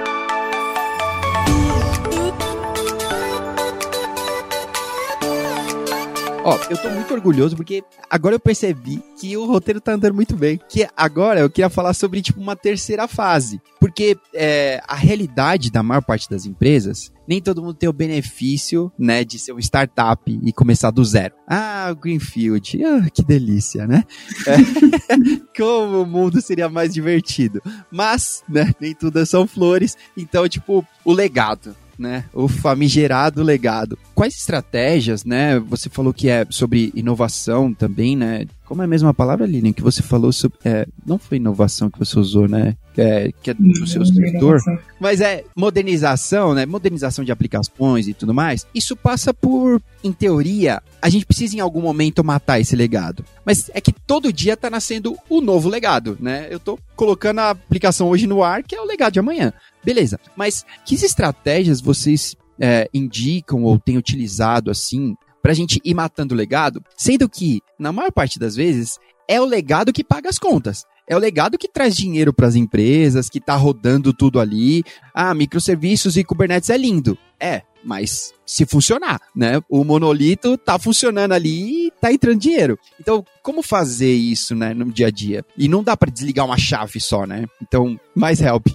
Ó, eu tô muito orgulhoso porque agora eu percebi que o roteiro tá andando muito bem. Que agora eu queria falar sobre, tipo, uma terceira fase. Porque é, a realidade da maior parte das empresas, nem todo mundo tem o benefício, né, de ser uma startup e começar do zero. Ah, Greenfield, ah, que delícia, né? É, *laughs* como o mundo seria mais divertido. Mas, né, nem tudo são flores. Então, tipo, o legado né? O famigerado legado. Quais estratégias, né? Você falou que é sobre inovação também, né? Como é a mesma palavra, Lilian, que você falou sobre. É, não foi inovação que você usou, né? Que é, que é do seu escritor. Mas é modernização, né? Modernização de aplicações e tudo mais. Isso passa por, em teoria, a gente precisa em algum momento matar esse legado. Mas é que todo dia tá nascendo o um novo legado, né? Eu tô colocando a aplicação hoje no ar, que é o legado de amanhã. Beleza. Mas que estratégias vocês é, indicam ou têm utilizado assim para a gente ir matando o legado? Sendo que, na maior parte das vezes, é o legado que paga as contas. É o legado que traz dinheiro para as empresas, que está rodando tudo ali. Ah, microserviços e Kubernetes é lindo. É, mas se funcionar, né? O monolito tá funcionando ali e tá entrando dinheiro. Então, como fazer isso, né, no dia a dia? E não dá para desligar uma chave só, né? Então, mais help.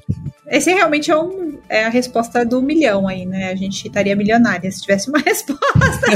Esse realmente é, um, é, a resposta do milhão aí, né? A gente estaria milionária se tivesse uma *laughs* resposta.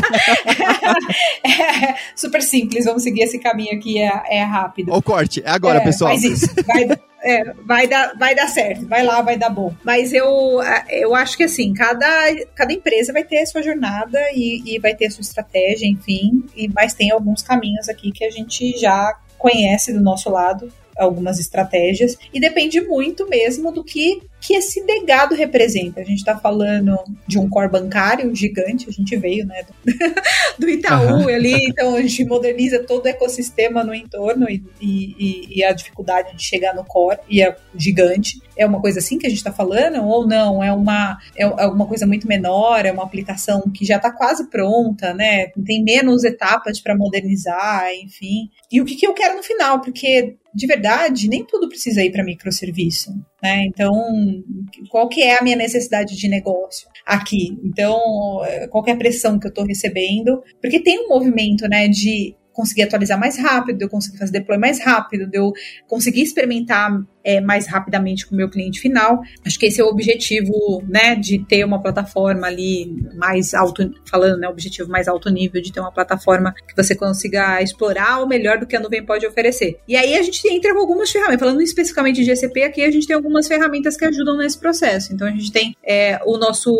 é, super simples, vamos seguir esse caminho aqui, é, é rápido. O corte, é agora, é, pessoal. Faz isso, vai, é, vai, dar, vai dar certo, vai lá, vai dar bom. Mas eu, eu acho que assim, cada, cada empresa vai ter sua jornada e, e vai ter sua estratégia, enfim, e, mas tem alguns caminhos aqui que a gente já conhece do nosso lado algumas estratégias. E depende muito mesmo do que que esse legado representa. A gente está falando de um core bancário gigante, a gente veio né, do, *laughs* do Itaú uhum. ali, então a gente moderniza todo o ecossistema no entorno e, e, e a dificuldade de chegar no core e é gigante. É uma coisa assim que a gente está falando ou não? É uma, é, é uma coisa muito menor, é uma aplicação que já está quase pronta, né? Tem menos etapas para modernizar, enfim. E o que, que eu quero no final? Porque de verdade, nem tudo precisa ir para microserviço, né? Então, qual que é a minha necessidade de negócio aqui? Então, qualquer pressão que eu estou recebendo, porque tem um movimento, né, de conseguir atualizar mais rápido, de eu conseguir fazer deploy mais rápido, de eu conseguir experimentar é, mais rapidamente com o meu cliente final. Acho que esse é o objetivo, né, de ter uma plataforma ali mais alto, falando, né, objetivo mais alto nível, de ter uma plataforma que você consiga explorar o melhor do que a nuvem pode oferecer. E aí a gente entra com algumas ferramentas, falando especificamente de GCP, aqui a gente tem algumas ferramentas que ajudam nesse processo. Então a gente tem é, o nosso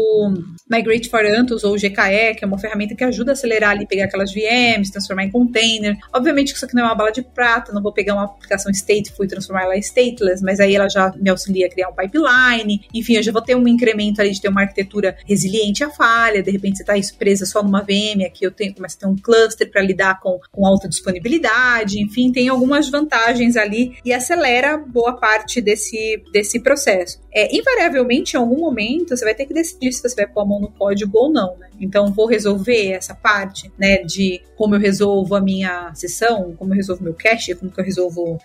Migrate for Antus, ou GKE, que é uma ferramenta que ajuda a acelerar ali, pegar aquelas VMs, transformar em container. Obviamente que isso aqui não é uma bala de prata, não vou pegar uma aplicação stateful e transformar ela em stateless, mas aí ela já me auxilia a criar um pipeline. Enfim, eu já vou ter um incremento ali de ter uma arquitetura resiliente à falha. De repente, você está presa só numa VM, aqui eu tenho, começo a ter um cluster para lidar com, com alta disponibilidade. Enfim, tem algumas vantagens ali e acelera boa parte desse, desse processo. É, invariavelmente, em algum momento, você vai ter que decidir se você vai pôr a mão no código ou não, né? Então, vou resolver essa parte, né, de como eu resolvo a minha sessão, como eu resolvo meu cache, como eu resolvo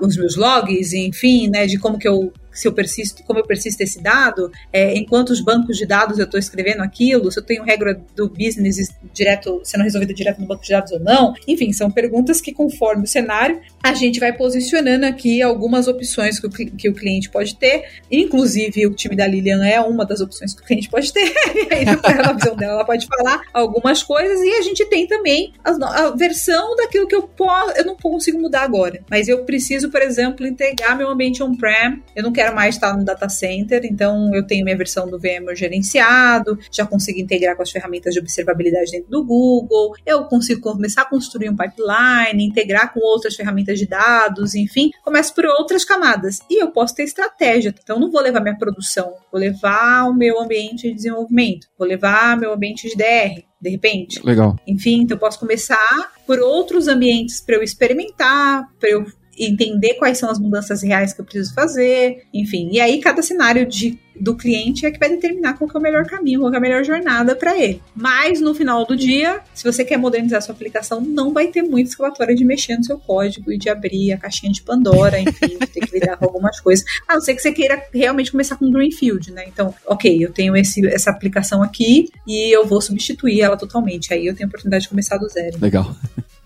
os meus logs, enfim, né, de como que eu se eu persisto, como eu persisto esse dado, é, em quantos bancos de dados eu estou escrevendo aquilo, se eu tenho regra do business direto, sendo resolvida direto no banco de dados ou não. Enfim, são perguntas que, conforme o cenário, a gente vai posicionando aqui algumas opções que o, que o cliente pode ter. Inclusive, o time da Lilian é uma das opções que o cliente pode ter. e *laughs* aí, na visão dela, ela pode falar algumas coisas. E a gente tem também a, a versão daquilo que eu, posso, eu não consigo mudar agora. Mas eu preciso, por exemplo, integrar meu ambiente on-prem. Eu não quero quero mais estar no data center, então eu tenho minha versão do VMware gerenciado, já consigo integrar com as ferramentas de observabilidade dentro do Google, eu consigo começar a construir um pipeline, integrar com outras ferramentas de dados, enfim, começo por outras camadas. E eu posso ter estratégia, então não vou levar minha produção, vou levar o meu ambiente de desenvolvimento, vou levar meu ambiente de DR, de repente. Legal. Enfim, então eu posso começar por outros ambientes para eu experimentar, para eu entender quais são as mudanças reais que eu preciso fazer, enfim. E aí cada cenário de, do cliente é que vai determinar qual é o melhor caminho, qual é a melhor jornada para ele. Mas no final do dia, se você quer modernizar sua aplicação, não vai ter muito escalatório de mexer no seu código e de abrir a caixinha de Pandora, enfim, de ter que lidar com algumas coisas. A não ser que você queira realmente começar com Greenfield, né? Então, ok, eu tenho esse, essa aplicação aqui e eu vou substituir ela totalmente. Aí eu tenho a oportunidade de começar do zero. Legal.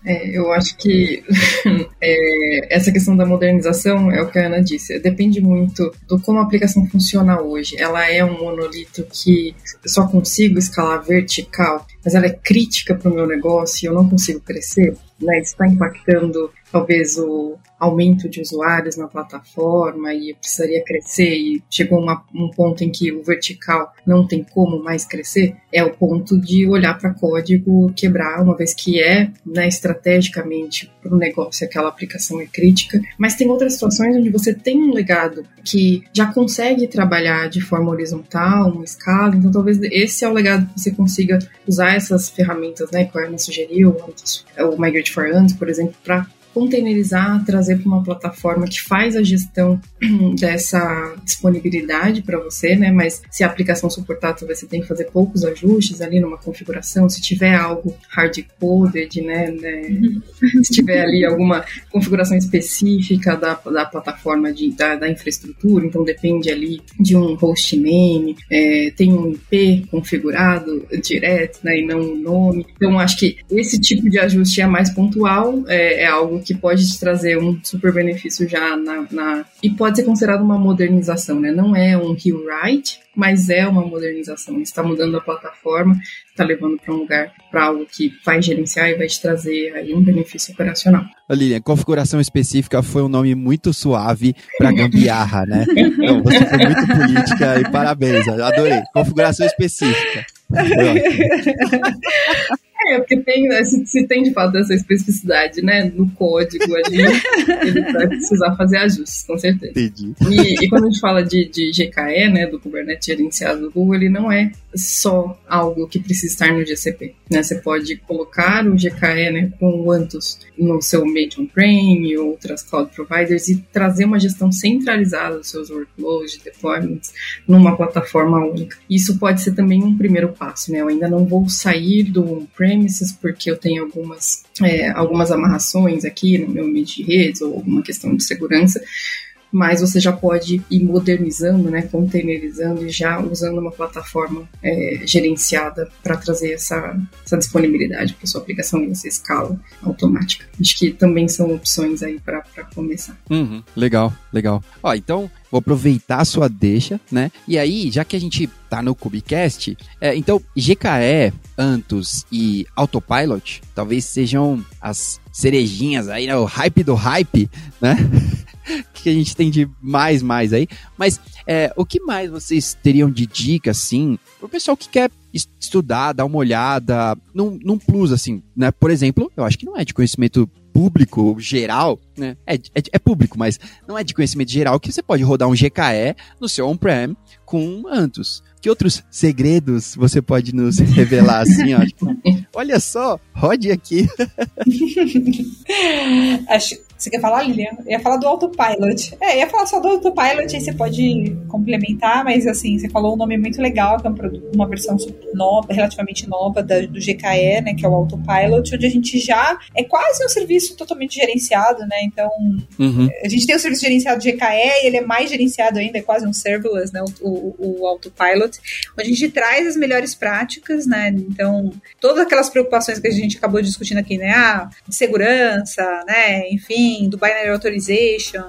É, eu acho que *laughs* é, essa questão da modernização é o que a Ana disse. Depende muito do como a aplicação funciona hoje. Ela é um monolito que só consigo escalar vertical, mas ela é crítica para o meu negócio e eu não consigo crescer. Né? Está impactando talvez o aumento de usuários na plataforma e precisaria crescer e chegou uma, um ponto em que o vertical não tem como mais crescer, é o ponto de olhar para código, quebrar, uma vez que é né, estrategicamente para o negócio aquela aplicação é crítica. Mas tem outras situações onde você tem um legado que já consegue trabalhar de forma horizontal, uma escala, então talvez esse é o legado que você consiga usar essas ferramentas, né, que a Ana sugeriu, o Migrate for Ants, por exemplo, para containerizar, trazer para uma plataforma que faz a gestão *clears throat* dessa disponibilidade para você, né? Mas se a aplicação suportar, talvez você tem que fazer poucos ajustes ali numa configuração. Se tiver algo hard-coded, né, né? Uhum. *laughs* Se tiver ali alguma configuração específica da, da plataforma, de, da, da infraestrutura, então depende ali de um hostname, é, tem um IP configurado direto, né? E não um nome. Então, acho que esse tipo de ajuste é mais pontual, é, é algo que pode te trazer um super benefício já na, na, e pode ser considerado uma modernização, né? Não é um rewrite, mas é uma modernização. Está mudando a plataforma, está levando para um lugar, para algo que vai gerenciar e vai te trazer aí um benefício operacional. Lilian, configuração específica foi um nome muito suave para gambiarra, né? Então, você foi muito política e parabéns, adorei. Configuração específica. *laughs* É, porque tem, se, se, tem de fato essa especificidade, né, no código ali, *laughs* ele vai precisar fazer ajustes, com certeza. Entendi. E, e quando a gente fala de, de GKE, né, do Kubernetes gerenciado do Google, ele não é só algo que precisa estar no GCP, né? Você pode colocar o GKE, né, com o Antus no seu Medium Prem e outras cloud providers e trazer uma gestão centralizada dos seus workloads, de deployments, numa plataforma única. Isso pode ser também um primeiro passo, né? Eu ainda não vou sair do on-premises porque eu tenho algumas, é, algumas amarrações aqui no meu ambiente de redes ou alguma questão de segurança, mas você já pode ir modernizando, né, containerizando e já usando uma plataforma é, gerenciada para trazer essa, essa disponibilidade para sua aplicação e essa escala automática. Acho que também são opções aí para começar. Uhum, legal, legal. Ó, então vou aproveitar a sua deixa, né? E aí, já que a gente tá no Cubicast, é, então GKE, Antus e Autopilot talvez sejam as cerejinhas aí, né? O hype do hype, né? *laughs* *laughs* que a gente tem de mais, mais aí. Mas é, o que mais vocês teriam de dica, assim, pro pessoal que quer estudar, dar uma olhada num, num plus, assim, né? Por exemplo, eu acho que não é de conhecimento público geral, né? É, é, é, público, mas não é de conhecimento geral que você pode rodar um GKE no seu on-prem com Antus. Que outros segredos você pode nos *laughs* revelar assim, ó? Tipo, olha só, rode aqui. *laughs* Acho, você quer falar, Lilian? Eu ia falar do autopilot. É, ia falar só do autopilot, aí você pode complementar, mas assim, você falou um nome muito legal, que é um produto, uma versão nova, relativamente nova da, do GKE, né, que é o autopilot, onde a gente já é quase um serviço totalmente gerenciado, né? Então, uhum. a gente tem o serviço gerenciado de GKE, ele é mais gerenciado ainda, é quase um serverless, né, o, o, o autopilot, onde a gente traz as melhores práticas, né? Então, todas aquelas preocupações que a gente acabou discutindo aqui, né, ah, de segurança, né, enfim, do binary authorization,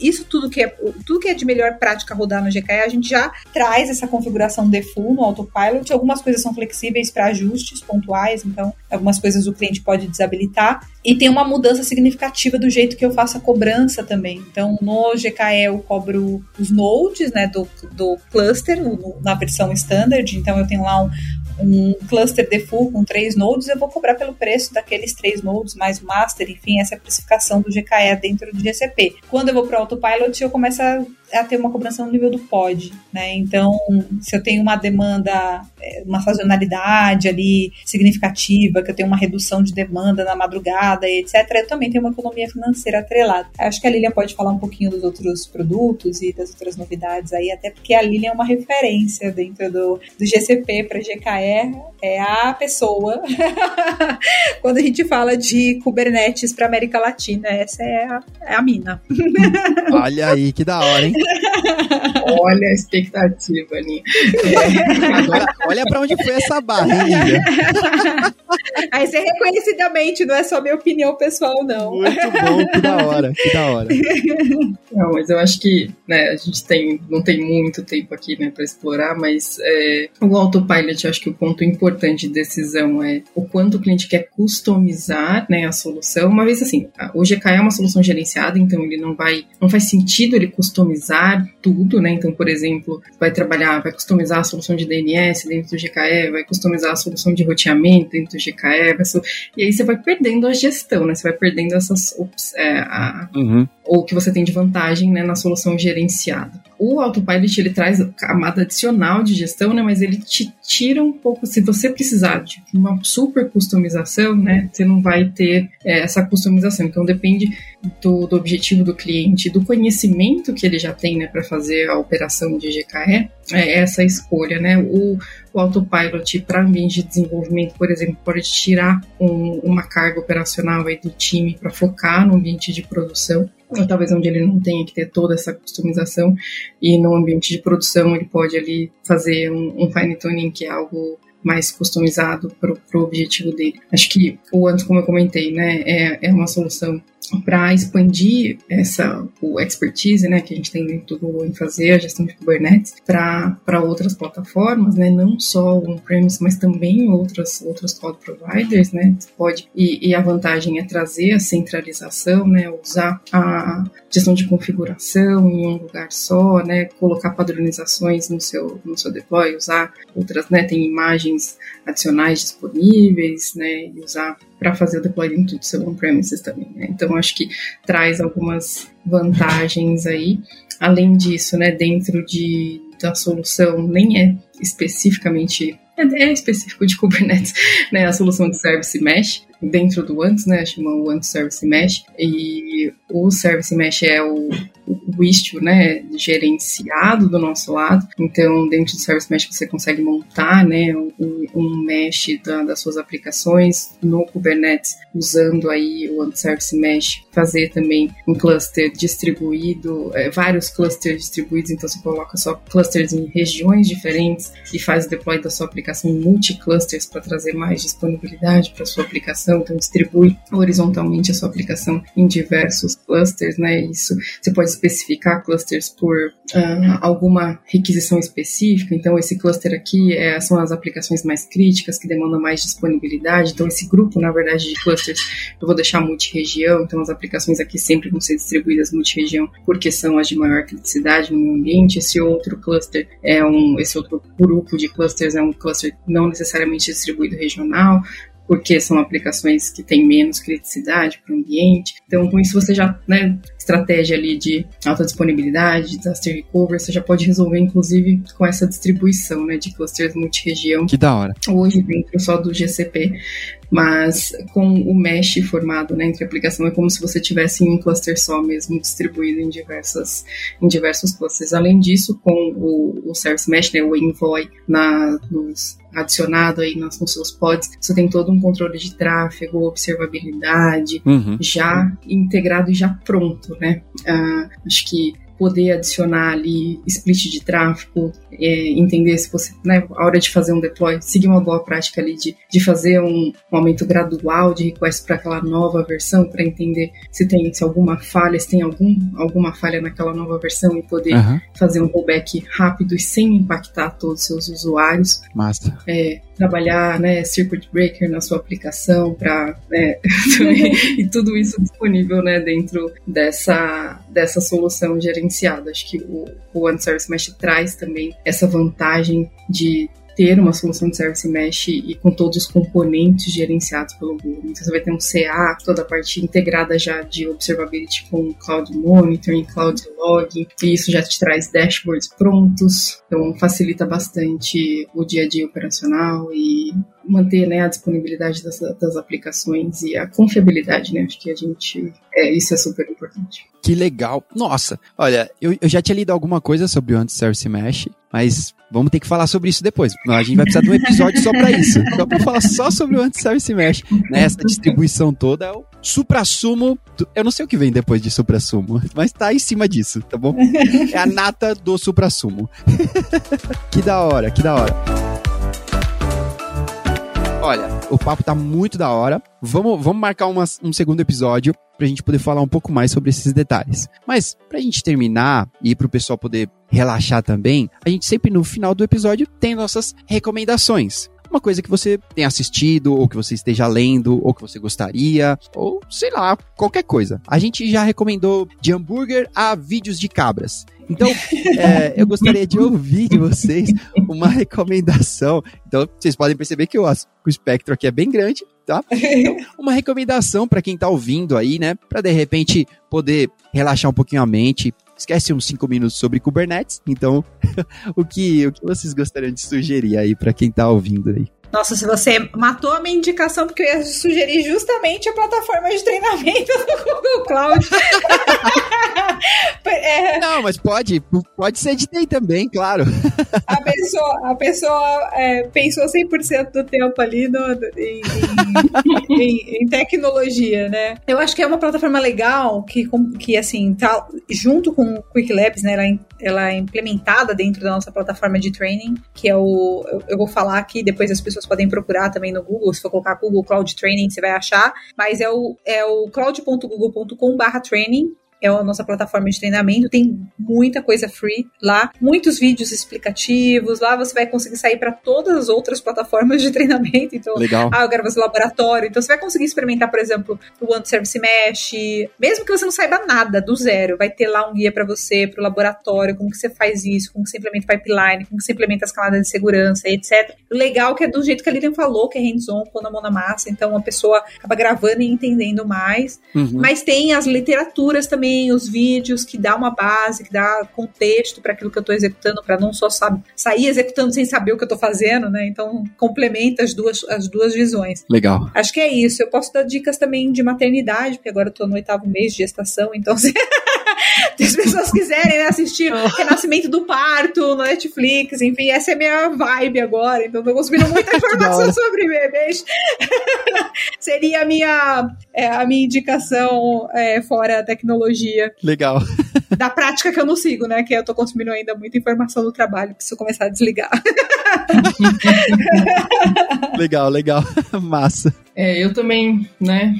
isso tudo que é tudo que é de melhor prática rodar no GKE, a gente já traz essa configuração default no autopilot. Algumas coisas são flexíveis para ajustes pontuais, então algumas coisas o cliente pode desabilitar. E tem uma mudança significativa do jeito que eu faço a cobrança também. Então, no GKE eu cobro os nodes, né, do, do cluster, na versão standard. Então, eu tenho lá um, um cluster default com três nodes, eu vou cobrar pelo preço daqueles três nodes, mais master, enfim, essa é a precificação do GKE dentro do GCP. Quando eu vou para o autopilot, eu começo a a ter uma cobrança no nível do pod, né? Então, se eu tenho uma demanda, é, uma sazonalidade ali significativa, que eu tenho uma redução de demanda na madrugada etc., eu também tenho uma economia financeira atrelada. Acho que a Lilian pode falar um pouquinho dos outros produtos e das outras novidades aí, até porque a Lilian é uma referência dentro do, do GCP para GKE, é a pessoa. *laughs* Quando a gente fala de Kubernetes para América Latina, essa é a, é a mina. Olha aí, que da hora, hein? *laughs* Olha a expectativa, Aninha. É. Agora, olha pra onde foi essa barriga. *laughs* Aí você reconhecidamente, não é só minha opinião pessoal, não. Muito bom, que da hora, que da hora. *laughs* Não, mas eu acho que né, a gente tem, não tem muito tempo aqui né, para explorar, mas é, o autopilot, eu acho que o ponto importante de decisão é o quanto o cliente quer customizar né, a solução. Uma vez assim, o GK é uma solução gerenciada, então ele não vai, não faz sentido ele customizar customizar tudo, né? Então, por exemplo, vai trabalhar, vai customizar a solução de DNS dentro do GKE, vai customizar a solução de roteamento dentro do GKE, e aí você vai perdendo a gestão, né? Você vai perdendo essas é, a, uhum. Ou que você tem de vantagem, né, na solução gerenciada. O autopilot ele traz camada adicional de gestão, né? Mas ele te tira um pouco, se você precisar de uma super customização, né? Você não vai ter é, essa customização. Então depende do, do, objetivo do cliente, do conhecimento que ele já tem né, para fazer a operação de GKE, é essa escolha. Né? O, o autopilot para ambiente de desenvolvimento, por exemplo, pode tirar um, uma carga operacional aí do time para focar no ambiente de produção, talvez onde ele não tenha que ter toda essa customização, e no ambiente de produção ele pode ali fazer um, um fine tuning que é algo mais customizado para o objetivo dele. Acho que o antes, como eu comentei, né, é, é uma solução para expandir essa o expertise, né, que a gente tem dentro do em fazer a gestão de Kubernetes para outras plataformas, né, não só on-premise, mas também outras outras cloud providers, né, pode e, e, a vantagem é trazer a centralização, né, usar a gestão de configuração em um lugar só, né, colocar padronizações no seu no seu deploy, usar outras, né, tem imagens adicionais disponíveis, né, usar para fazer o deployment do seu on-premises também. Né? Então, acho que traz algumas vantagens aí. Além disso, né, dentro de, da solução, nem é especificamente é, é específico de *laughs* Kubernetes, né, a solução de Service Mesh, dentro do antes, né, chama o antes Service Mesh, e o Service Mesh é o, o Istio, né, gerenciado do nosso lado, então dentro do Service Mesh você consegue montar, né, um, um mesh da, das suas aplicações no Kubernetes, usando aí o antes Service Mesh, fazer também um cluster distribuído, é, vários clusters distribuídos, então você coloca só clusters em regiões diferentes e faz o deploy da sua aplicação em multi-clusters para trazer mais disponibilidade para sua aplicação aplicação, então distribui horizontalmente a sua aplicação em diversos clusters, né? Isso você pode especificar clusters por uh, alguma requisição específica. Então esse cluster aqui é, são as aplicações mais críticas que demandam mais disponibilidade. Então esse grupo, na verdade, de clusters eu vou deixar multi-região. Então as aplicações aqui sempre vão ser distribuídas multi-região porque são as de maior criticidade no ambiente. Esse outro cluster é um, esse outro grupo de clusters é um cluster não necessariamente distribuído regional, porque são aplicações que têm menos criticidade para o ambiente. Então, com isso, você já, né, estratégia ali de alta disponibilidade, disaster recovery, você já pode resolver, inclusive, com essa distribuição, né, de clusters multi-região. Que da hora. Hoje, dentro só do GCP, mas com o mesh formado né, entre aplicação, é como se você tivesse um cluster só mesmo, distribuído em, diversas, em diversos clusters. Além disso, com o, o Service Mesh, né, o Envoy, na, nos, adicionado aí nos, nos seus pods, você tem todo um controle de tráfego, observabilidade, uhum. já integrado e já pronto, né? Uh, acho que poder adicionar ali split de tráfego, é, entender se você, né, a hora de fazer um deploy, seguir uma boa prática ali de, de fazer um, um aumento gradual de request para aquela nova versão, para entender se tem se alguma falha, se tem algum, alguma falha naquela nova versão e poder uhum. fazer um rollback rápido e sem impactar todos os seus usuários. Massa. É, trabalhar, né, circuit breaker na sua aplicação para, né, *laughs* e tudo isso disponível, né, dentro dessa dessa solução gerenciada. Acho que o, o One Service Mesh traz também essa vantagem de ter uma solução de service mesh e com todos os componentes gerenciados pelo Google. Então você vai ter um CA, toda a parte integrada já de observability com Cloud Monitoring, Cloud Logging, e isso já te traz dashboards prontos, então facilita bastante o dia a dia operacional e manter né, a disponibilidade das, das aplicações e a confiabilidade, né? Acho que a gente. É, isso é super importante. Que legal. Nossa, olha, eu, eu já tinha lido alguma coisa sobre o Anti-Service Mesh, mas vamos ter que falar sobre isso depois. A gente vai precisar de um episódio só para isso. *laughs* Só para falar só sobre o Anti-Service Mesh. Nessa né, distribuição toda, é o supra-sumo. Eu não sei o que vem depois de supra-sumo, mas tá em cima disso, tá bom? É a nata do supra-sumo. *laughs* que da hora, que da hora. Olha, o papo tá muito da hora. Vamos, vamos marcar uma, um segundo episódio pra gente poder falar um pouco mais sobre esses detalhes. Mas, pra gente terminar e pro pessoal poder relaxar também, a gente sempre no final do episódio tem nossas recomendações uma coisa que você tenha assistido, ou que você esteja lendo, ou que você gostaria, ou sei lá, qualquer coisa. A gente já recomendou de hambúrguer a vídeos de cabras. Então, é, eu gostaria de ouvir de vocês uma recomendação. Então, vocês podem perceber que o, o espectro aqui é bem grande, tá? Então, *laughs* uma recomendação para quem tá ouvindo aí, né? Para de repente poder relaxar um pouquinho a mente, esquece uns 5 minutos sobre Kubernetes. Então, *laughs* o, que, o que vocês gostariam de sugerir aí para quem tá ouvindo aí? Nossa, se você matou a minha indicação, porque eu ia sugerir justamente a plataforma de treinamento do Google Cloud. *laughs* é... Não, mas pode, pode ser de TI também, claro. a pessoa, a pessoa é, pensou 100% do tempo ali no, em, em, em, em, tecnologia, né? Eu acho que é uma plataforma legal que, que assim, tá junto com o Quick Labs, né? Ela ela é implementada dentro da nossa plataforma de training, que é o. Eu, eu vou falar aqui, depois as pessoas podem procurar também no Google, se for colocar Google Cloud Training, você vai achar, mas é o, é o cloud.google.com/training é a nossa plataforma de treinamento, tem muita coisa free lá, muitos vídeos explicativos, lá você vai conseguir sair para todas as outras plataformas de treinamento, então, Legal. ah, eu quero fazer laboratório, então você vai conseguir experimentar, por exemplo, o One Service Mesh, mesmo que você não saiba nada do zero, vai ter lá um guia para você, para o laboratório, como que você faz isso, como que você implementa pipeline, como que você implementa as camadas de segurança, etc. O legal é que é do jeito que a Lilian falou, que é hands-on, pondo a mão na massa, então a pessoa acaba gravando e entendendo mais, Uhum. mas tem as literaturas também, os vídeos que dá uma base, que dá contexto para aquilo que eu estou executando, para não só sabe, sair executando sem saber o que eu estou fazendo, né? Então complementa as duas, as duas visões. Legal. Acho que é isso. Eu posso dar dicas também de maternidade, porque agora eu tô no oitavo mês de gestação, então *laughs* *laughs* se as pessoas quiserem né, assistir o *laughs* Renascimento do Parto no Netflix, enfim, essa é minha vibe agora, então tô consumindo muita *laughs* informação sobre bebês. Seria a minha, é, a minha indicação é, fora a tecnologia. Legal. Da prática que eu não sigo, né? Que eu tô consumindo ainda muita informação no trabalho, preciso começar a desligar. legal, legal. Massa. É, eu também, né?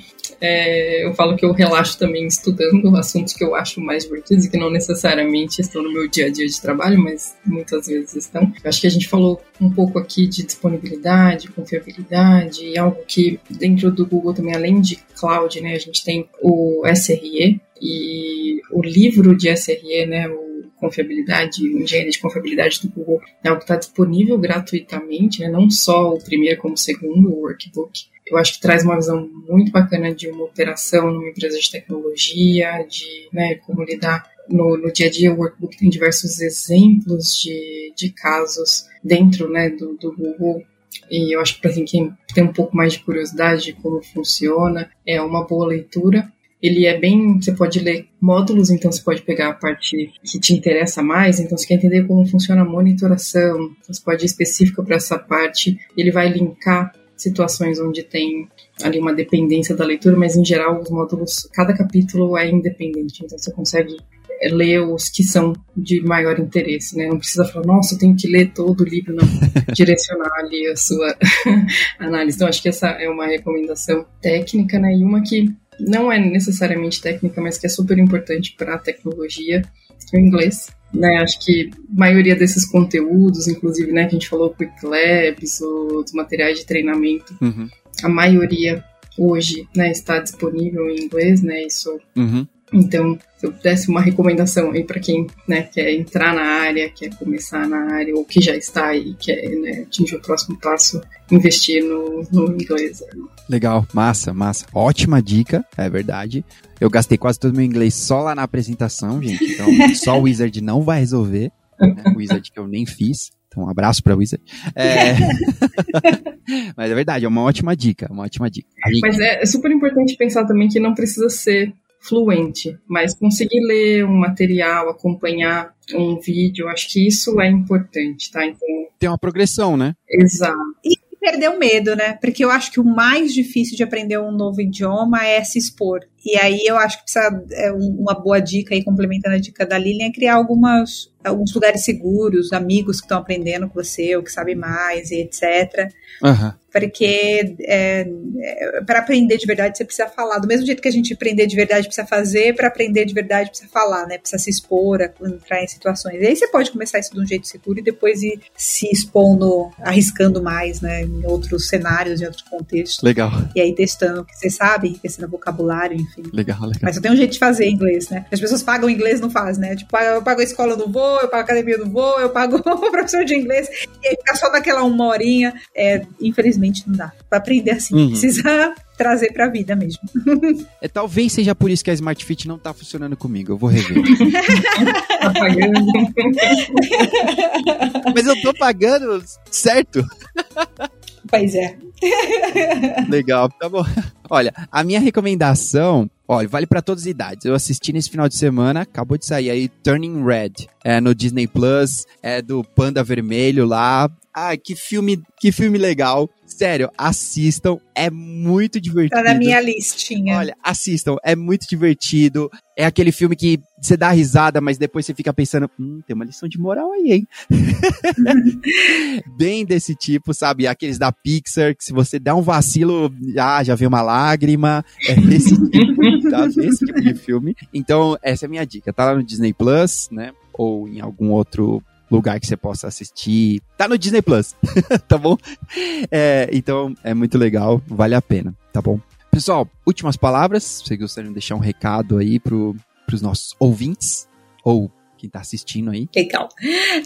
É, eu falo que eu relaxo também estudando *laughs* assuntos que eu acho mais divertidos e que não necessariamente estão no meu dia a dia de trabalho, mas muitas vezes estão. Eu acho que a gente falou um pouco aqui de disponibilidade, confiabilidade, e algo que dentro do Google também, além de cloud, né, a gente tem o SRE e o livro de SRE, né, o confiabilidade, engenharia de confiabilidade do Google, é algo que está disponível gratuitamente, né, não só o primeiro como o segundo, o workbook eu acho que traz uma visão muito bacana de uma operação numa empresa de tecnologia, de né, como lidar no, no, dia a dia. O Workbook tem diversos exemplos de, de casos dentro né, do, do Google. E eu acho que para quem tem um pouco mais de curiosidade de como funciona, é uma boa leitura. Ele é bem. Você pode ler módulos, então você pode pegar a parte que te interessa mais. Então, você quer entender como funciona a monitoração, você pode ir específico para essa parte. Ele vai linkar situações onde tem ali uma dependência da leitura, mas em geral os módulos, cada capítulo é independente, então você consegue ler os que são de maior interesse, né? Não precisa falar, nossa, eu tenho que ler todo o livro, não. *laughs* Direcionar ali a sua *laughs* análise. Então, acho que essa é uma recomendação técnica, né? E uma que não é necessariamente técnica, mas que é super importante para a tecnologia, é o inglês. Né, acho que a maioria desses conteúdos, inclusive, né, que a gente falou, Quick Labs, os materiais de treinamento, uhum. a maioria hoje, né, está disponível em inglês, né, isso uhum. Então, se eu desse uma recomendação aí para quem né, quer entrar na área, quer começar na área, ou que já está aí, quer né, atingir o próximo passo, investir no, no inglês. Legal, massa, massa. Ótima dica, é verdade. Eu gastei quase todo o meu inglês só lá na apresentação, gente. Então, *laughs* só o Wizard não vai resolver. Né? O Wizard que eu nem fiz. Então, um abraço para Wizard. É... *laughs* Mas é verdade, é uma ótima dica, uma ótima dica. Mas é super importante pensar também que não precisa ser fluente, mas conseguir ler um material, acompanhar um vídeo, acho que isso é importante, tá? Então, tem uma progressão, né? Exato. E perder o medo, né? Porque eu acho que o mais difícil de aprender um novo idioma é se expor. E aí eu acho que precisa, é uma boa dica aí, complementando a dica da Lilian, é criar algumas, alguns lugares seguros, amigos que estão aprendendo com você, ou que sabem mais, e etc. Uhum. Porque é, é, para aprender de verdade você precisa falar. Do mesmo jeito que a gente aprender de verdade precisa fazer, para aprender de verdade precisa falar, né? Precisa se expor, entrar em situações. E aí você pode começar isso de um jeito seguro e depois ir se expondo, arriscando mais, né? Em outros cenários, em outros contextos. Legal. E aí testando o que você sabe, enriquecendo o vocabulário, enfim. Legal, legal. Mas só tem um jeito de fazer inglês, né? As pessoas pagam inglês não fazem, né? Tipo, eu pago a escola, não vou, eu pago a academia, não vou, eu pago *laughs* o professor de inglês, e aí fica só naquela uma horinha. É, infelizmente não dá. Pra aprender assim, uhum. precisa *laughs* trazer pra vida mesmo. *laughs* É, talvez seja por isso que a Smart Fit não tá funcionando comigo. Eu vou rever. tá *laughs* pagando. Mas eu tô pagando certo. Pois é. Legal, tá bom. Olha, a minha recomendação, olha, vale para todas as idades. Eu assisti nesse final de semana, acabou de sair aí Turning Red, é no Disney Plus, é do Panda Vermelho lá. Ai, que filme, que filme legal. Sério, assistam, é muito divertido. Tá na minha listinha. Olha, assistam, é muito divertido. É aquele filme que você dá risada, mas depois você fica pensando, hum, tem uma lição de moral aí, hein? *laughs* Bem desse tipo, sabe? Aqueles da Pixar, que se você der um vacilo, ah, já vem uma lágrima. É esse tipo, tá? Esse tipo de filme. Então, essa é a minha dica. Tá lá no Disney Plus, né? Ou em algum outro lugar que você possa assistir. Tá no Disney Plus, *laughs* tá bom? É, então é muito legal, vale a pena, tá bom? Pessoal, últimas palavras. Você gostaria de deixar um recado aí pro, pros nossos ouvintes? Ou quem tá assistindo aí. Legal.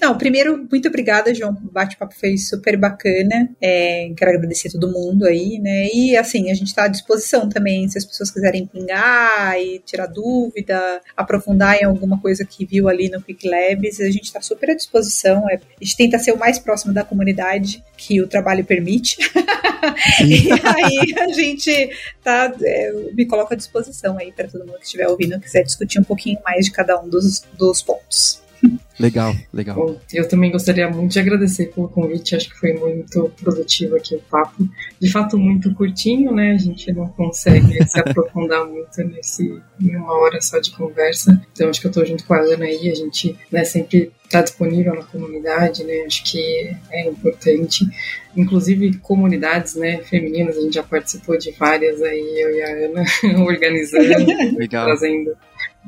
Não, primeiro, muito obrigada, João. O bate-papo foi super bacana. É, quero agradecer a todo mundo aí, né? E assim, a gente tá à disposição também, se as pessoas quiserem pingar e tirar dúvida, aprofundar em alguma coisa que viu ali no Quick Labs, a gente tá super à disposição. É, a gente tenta ser o mais próximo da comunidade que o trabalho permite. *laughs* e aí a gente tá, é, me coloca à disposição aí para todo mundo que estiver ouvindo, quiser discutir um pouquinho mais de cada um dos, dos pontos. Legal, legal. Bom, eu também gostaria muito de agradecer pelo convite, acho que foi muito produtivo aqui o papo. De fato, muito curtinho, né? A gente não consegue *laughs* se aprofundar muito nesse, em uma hora só de conversa. Então, acho que eu tô junto com a Ana aí, a gente né, sempre está disponível na comunidade, né? Acho que é importante. Inclusive comunidades, né, femininas, a gente já participou de várias aí, eu e a Ana, *laughs* organizando, Legal. trazendo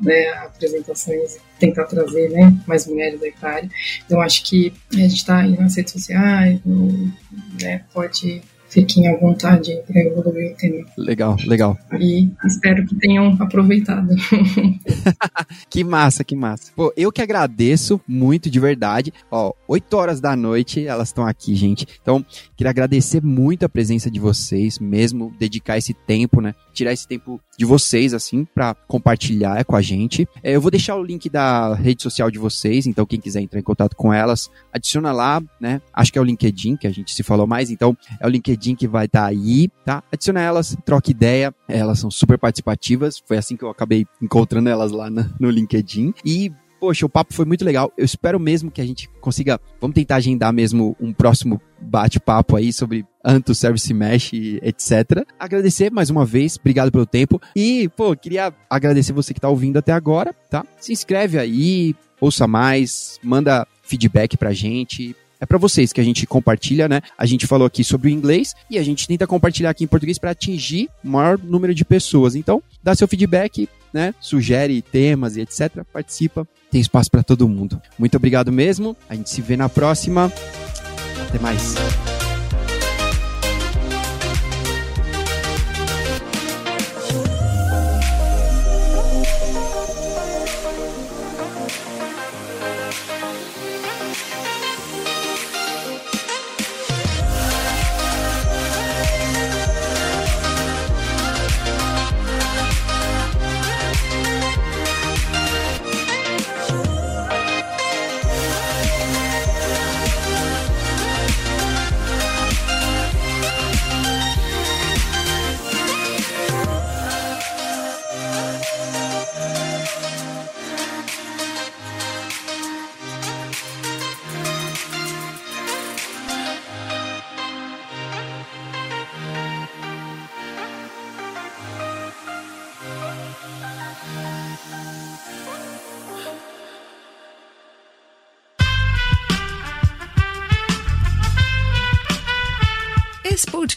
né, apresentações, tentar trazer né, mais mulheres da área. Então acho que a gente está aí nas redes sociais, no, né, pode fiquem à vontade para evoluir o tema. Legal, legal. E espero que tenham aproveitado. *laughs* que massa, que massa. Pô, eu que agradeço muito de verdade. Ó, 8 horas da noite elas estão aqui, gente. Então, queria agradecer muito a presença de vocês, mesmo dedicar esse tempo, né? Tirar esse tempo de vocês, assim, para compartilhar com a gente. É, eu vou deixar o link da rede social de vocês, então quem quiser entrar em contato com elas, adiciona lá, né? Acho que é o LinkedIn, que a gente se falou mais, então é o LinkedIn que vai estar tá aí, tá? Adiciona elas, troca ideia, elas são super participativas, foi assim que eu acabei encontrando elas lá no, no LinkedIn. E poxa, o papo foi muito legal. Eu espero mesmo que a gente consiga. Vamos tentar agendar mesmo um próximo bate-papo aí sobre Anto Service Mesh, etc. Agradecer mais uma vez, obrigado pelo tempo. E, pô, queria agradecer você que tá ouvindo até agora, tá? Se inscreve aí, ouça mais, manda feedback pra gente. É para vocês que a gente compartilha, né? A gente falou aqui sobre o inglês e a gente tenta compartilhar aqui em português para atingir o maior número de pessoas. Então, dá seu feedback, né? Sugere temas e etc. Participa. Tem espaço para todo mundo. Muito obrigado mesmo. A gente se vê na próxima. Até mais.